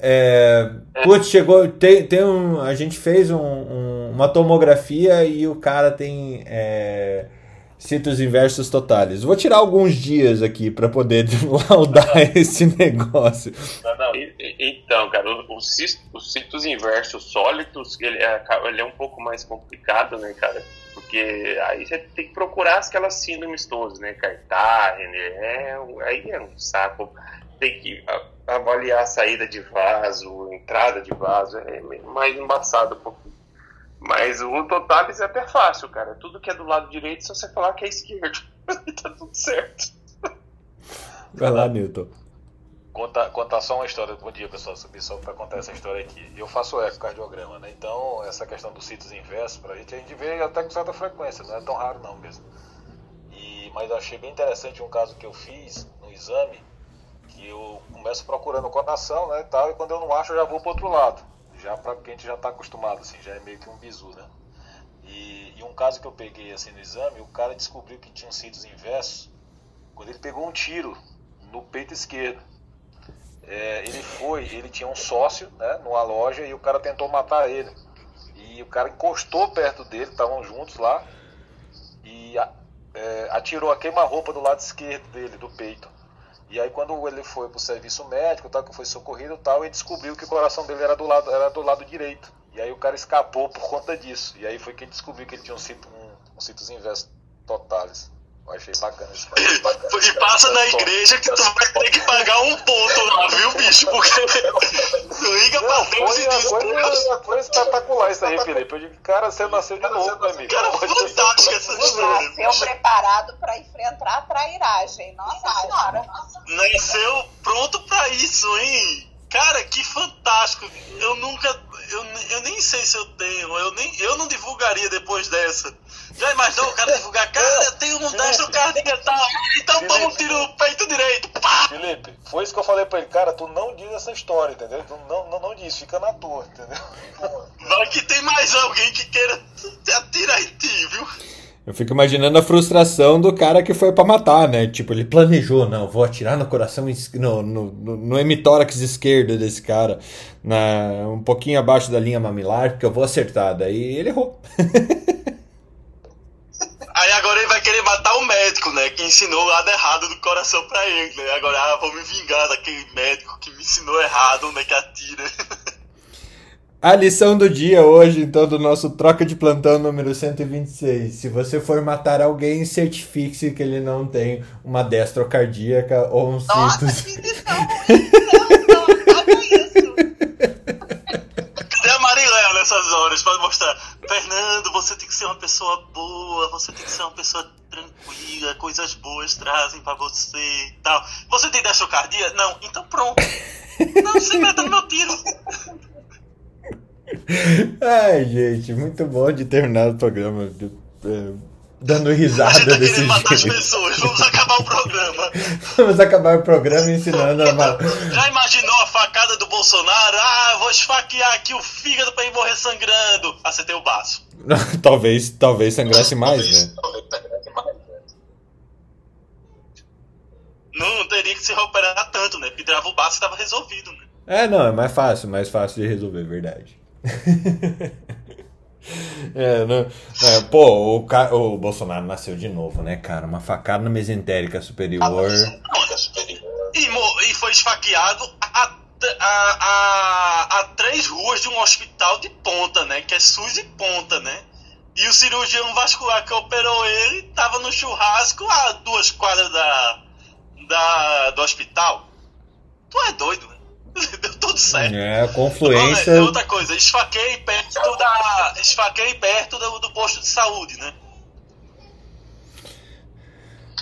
É, putz, chegou. Tem, tem um, a gente fez um- um- uma tomografia e o cara tem é, citos inversos totais. Vou tirar alguns dias aqui para poder laudar esse negócio. E- Então, cara, os cis- os citos inversos sólidos, ele é, ele é um pouco mais complicado, né, cara? Porque aí você tem que procurar aquelas síndromes todas, né? Cartagena, é, aí é um saco. Tem que avaliar a saída de vaso, entrada de vaso, é mais embaçado um pouquinho. Mas o totalis é até fácil, cara. Tudo que é do lado direito, se você falar que é esquerdo, tá tudo certo. Vai lá, Newton. Contar só uma história. Bom dia, pessoal. Subi só para contar essa história aqui. Eu faço ecocardiograma, né? Então, essa questão dos sítios inversos, pra gente, a gente vê até com certa frequência, não é tão raro não mesmo. E, mas eu achei bem interessante um caso que eu fiz no exame, que eu começo procurando o coração, né, e tal, e quando eu não acho, eu já vou pro outro lado. Já para porque a gente já tá acostumado, assim, já é meio que um bizu, né? E, e um caso que eu peguei assim no exame, o cara descobriu que tinha sítios inversos quando ele pegou um tiro no peito esquerdo. É, ele foi, ele tinha um sócio né, numa loja e o cara tentou matar ele. E o cara encostou perto dele, estavam juntos lá, e a- é, atirou a queima-roupa do lado esquerdo dele, do peito. E aí quando ele foi pro serviço médico, tal, que foi socorrido e tal, ele descobriu que o coração dele era do lado, era do lado direito. E aí o cara escapou por conta disso. E aí foi que ele descobriu que ele tinha um cito, um, um inversos totais. Eu achei bacana isso. E passa na igreja que tu vai ter que pagar um ponto lá, viu, bicho? Porque tu liga pra Deus Foi e uma diz, coisa, foi espetacular isso aí, Felipe. Eu digo, cara, você nasceu de novo, meu amigo. Cara, fantástica essa história. Nasceu preparado para enfrentar a trairagem. Nossa Senhora. Nasceu pronto pra isso, hein? Cara, que fantástico. Eu nunca. Eu, eu nem sei se eu tenho. Eu, nem, eu não divulgaria depois dessa. Já imaginou o cara divulgar? Cara, eu tenho um destro cardíaco e tal. Então toma um tiro no peito direito. Pá! Felipe, foi isso que eu falei pra ele, cara, tu não diz essa história, entendeu? Tu não, não, não diz, fica na tua, entendeu? Vai que tem mais alguém que queira te atirar em ti, viu? Eu fico imaginando a frustração do cara que foi pra matar, né? Tipo, ele planejou, não, vou atirar no coração, es- no, no, no, no hemitórax esquerdo desse cara, na, um pouquinho abaixo da linha mamilar, porque eu vou acertar. Daí ele errou. Aí agora ele vai querer matar o médico, né? Que ensinou o lado errado do coração pra ele, né? Agora, ah, vou me vingar daquele médico que me ensinou errado onde é que atira. A lição do dia hoje, então, do nosso troca de plantão número 126. Se você for matar alguém, certifique-se que ele não tem uma destrocardíaca ou um citus. Cadê a Mariléo nessas horas pra mostrar? Fernando, você tem que ser uma pessoa boa, você tem que ser uma pessoa tranquila, coisas boas trazem pra você e tal. Você tem destrocardia? Não, então pronto. Não, você meta no meu tiro. Ai, gente, muito bom de terminar o programa é, dando risada tá desse matar as jeito. pessoas, vamos acabar o programa. Vamos acabar o programa ensinando a ma- Já imaginou a facada do Bolsonaro? Ah, vou esfaquear aqui o fígado pra ele morrer sangrando. Acertei o baço. talvez, talvez sangrasse mais, né? Não teria que se operar tanto, né? Porque trava o baço e tava resolvido, né? É, não, é mais fácil, mais fácil de resolver, verdade. É, não, não, pô, o, o Bolsonaro nasceu de novo, né, cara? Uma facada na mesentérica superior. E, e foi esfaqueado a, a, a, a três ruas de um hospital de ponta, né? Que é SUS e ponta, né? E o cirurgião vascular que operou ele tava no churrasco a duas quadras da, da, do hospital. Tu é doido, né? Deu tudo certo. É, Olha, confluência. outra coisa, esfaquei perto da. Esfaquei perto do, do posto de saúde, né?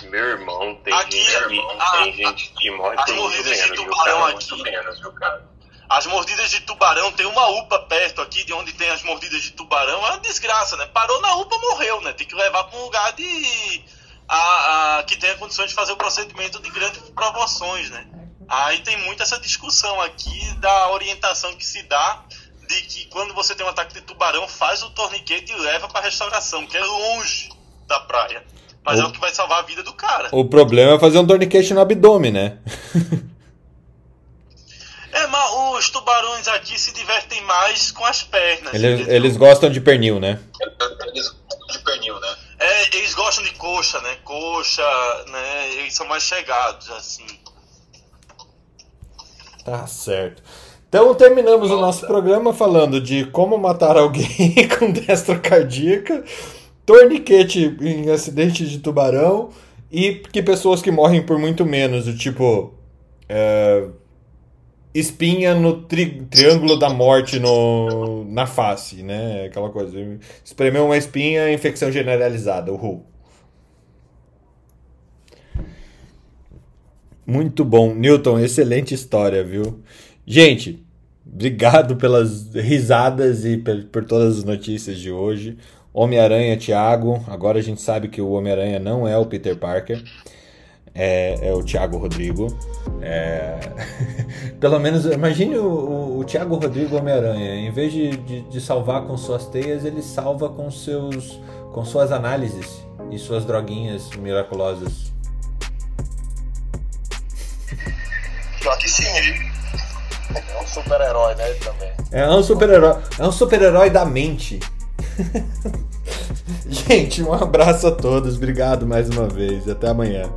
Meu irmão, tem, Aqui, gente, que, a- tem gente que morre por muito mordidas de menos, viu, tubarão cara? aqui. Muito menos, viu, cara? As mordidas de tubarão, tem uma UPA perto aqui, de onde tem as mordidas de tubarão, é uma desgraça, né? Parou na UPA, morreu, né? Tem que levar para um lugar de. A, a- que tenha condições de fazer o procedimento de grandes proporções, né? Aí tem muito essa discussão aqui da orientação que se dá de que quando você tem um ataque de tubarão, faz o torniquete e leva pra restauração, que é longe da praia. Mas O- é o que vai salvar a vida do cara. O problema é fazer um torniquete no abdômen, né? É, mas os tubarões aqui se divertem mais com as pernas. Eles, eles gostam de pernil, né? de pernil, né? É, eles gostam de coxa, né? Coxa, né? Eles são mais chegados, assim. Tá certo. Então terminamos o nosso programa falando de como matar alguém com destra cardíaca, torniquete em acidente de tubarão e que pessoas que morrem por muito menos, do tipo é, espinha no tri- triângulo da morte no, na face, né? Aquela coisa. Espremeu uma espinha, infecção generalizada, uhul. Muito bom. Newton, excelente história, viu? Gente, obrigado pelas risadas e por, todas as notícias de hoje. Homem-Aranha, Thiago. Agora a gente sabe que o Homem-Aranha não é o Peter Parker. É, é o Thiago Rodrigo. É... Pelo menos, imagine o, o, o Thiago Rodrigo Homem-Aranha. Em vez de, de, de salvar com suas teias, ele salva com, seus, com suas análises e suas droguinhas miraculosas. Pior que sim, viu? É um super-herói, né? Ele também. É um super-herói. É um super-herói da mente. Gente, um abraço a todos. Obrigado mais uma vez. Até amanhã.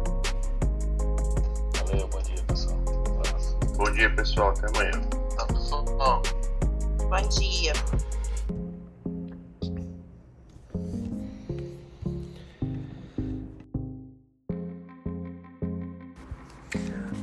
Valeu, bom dia, pessoal. Um abraço. Bom dia, pessoal. Até amanhã. Tá, pessoal? Bom dia.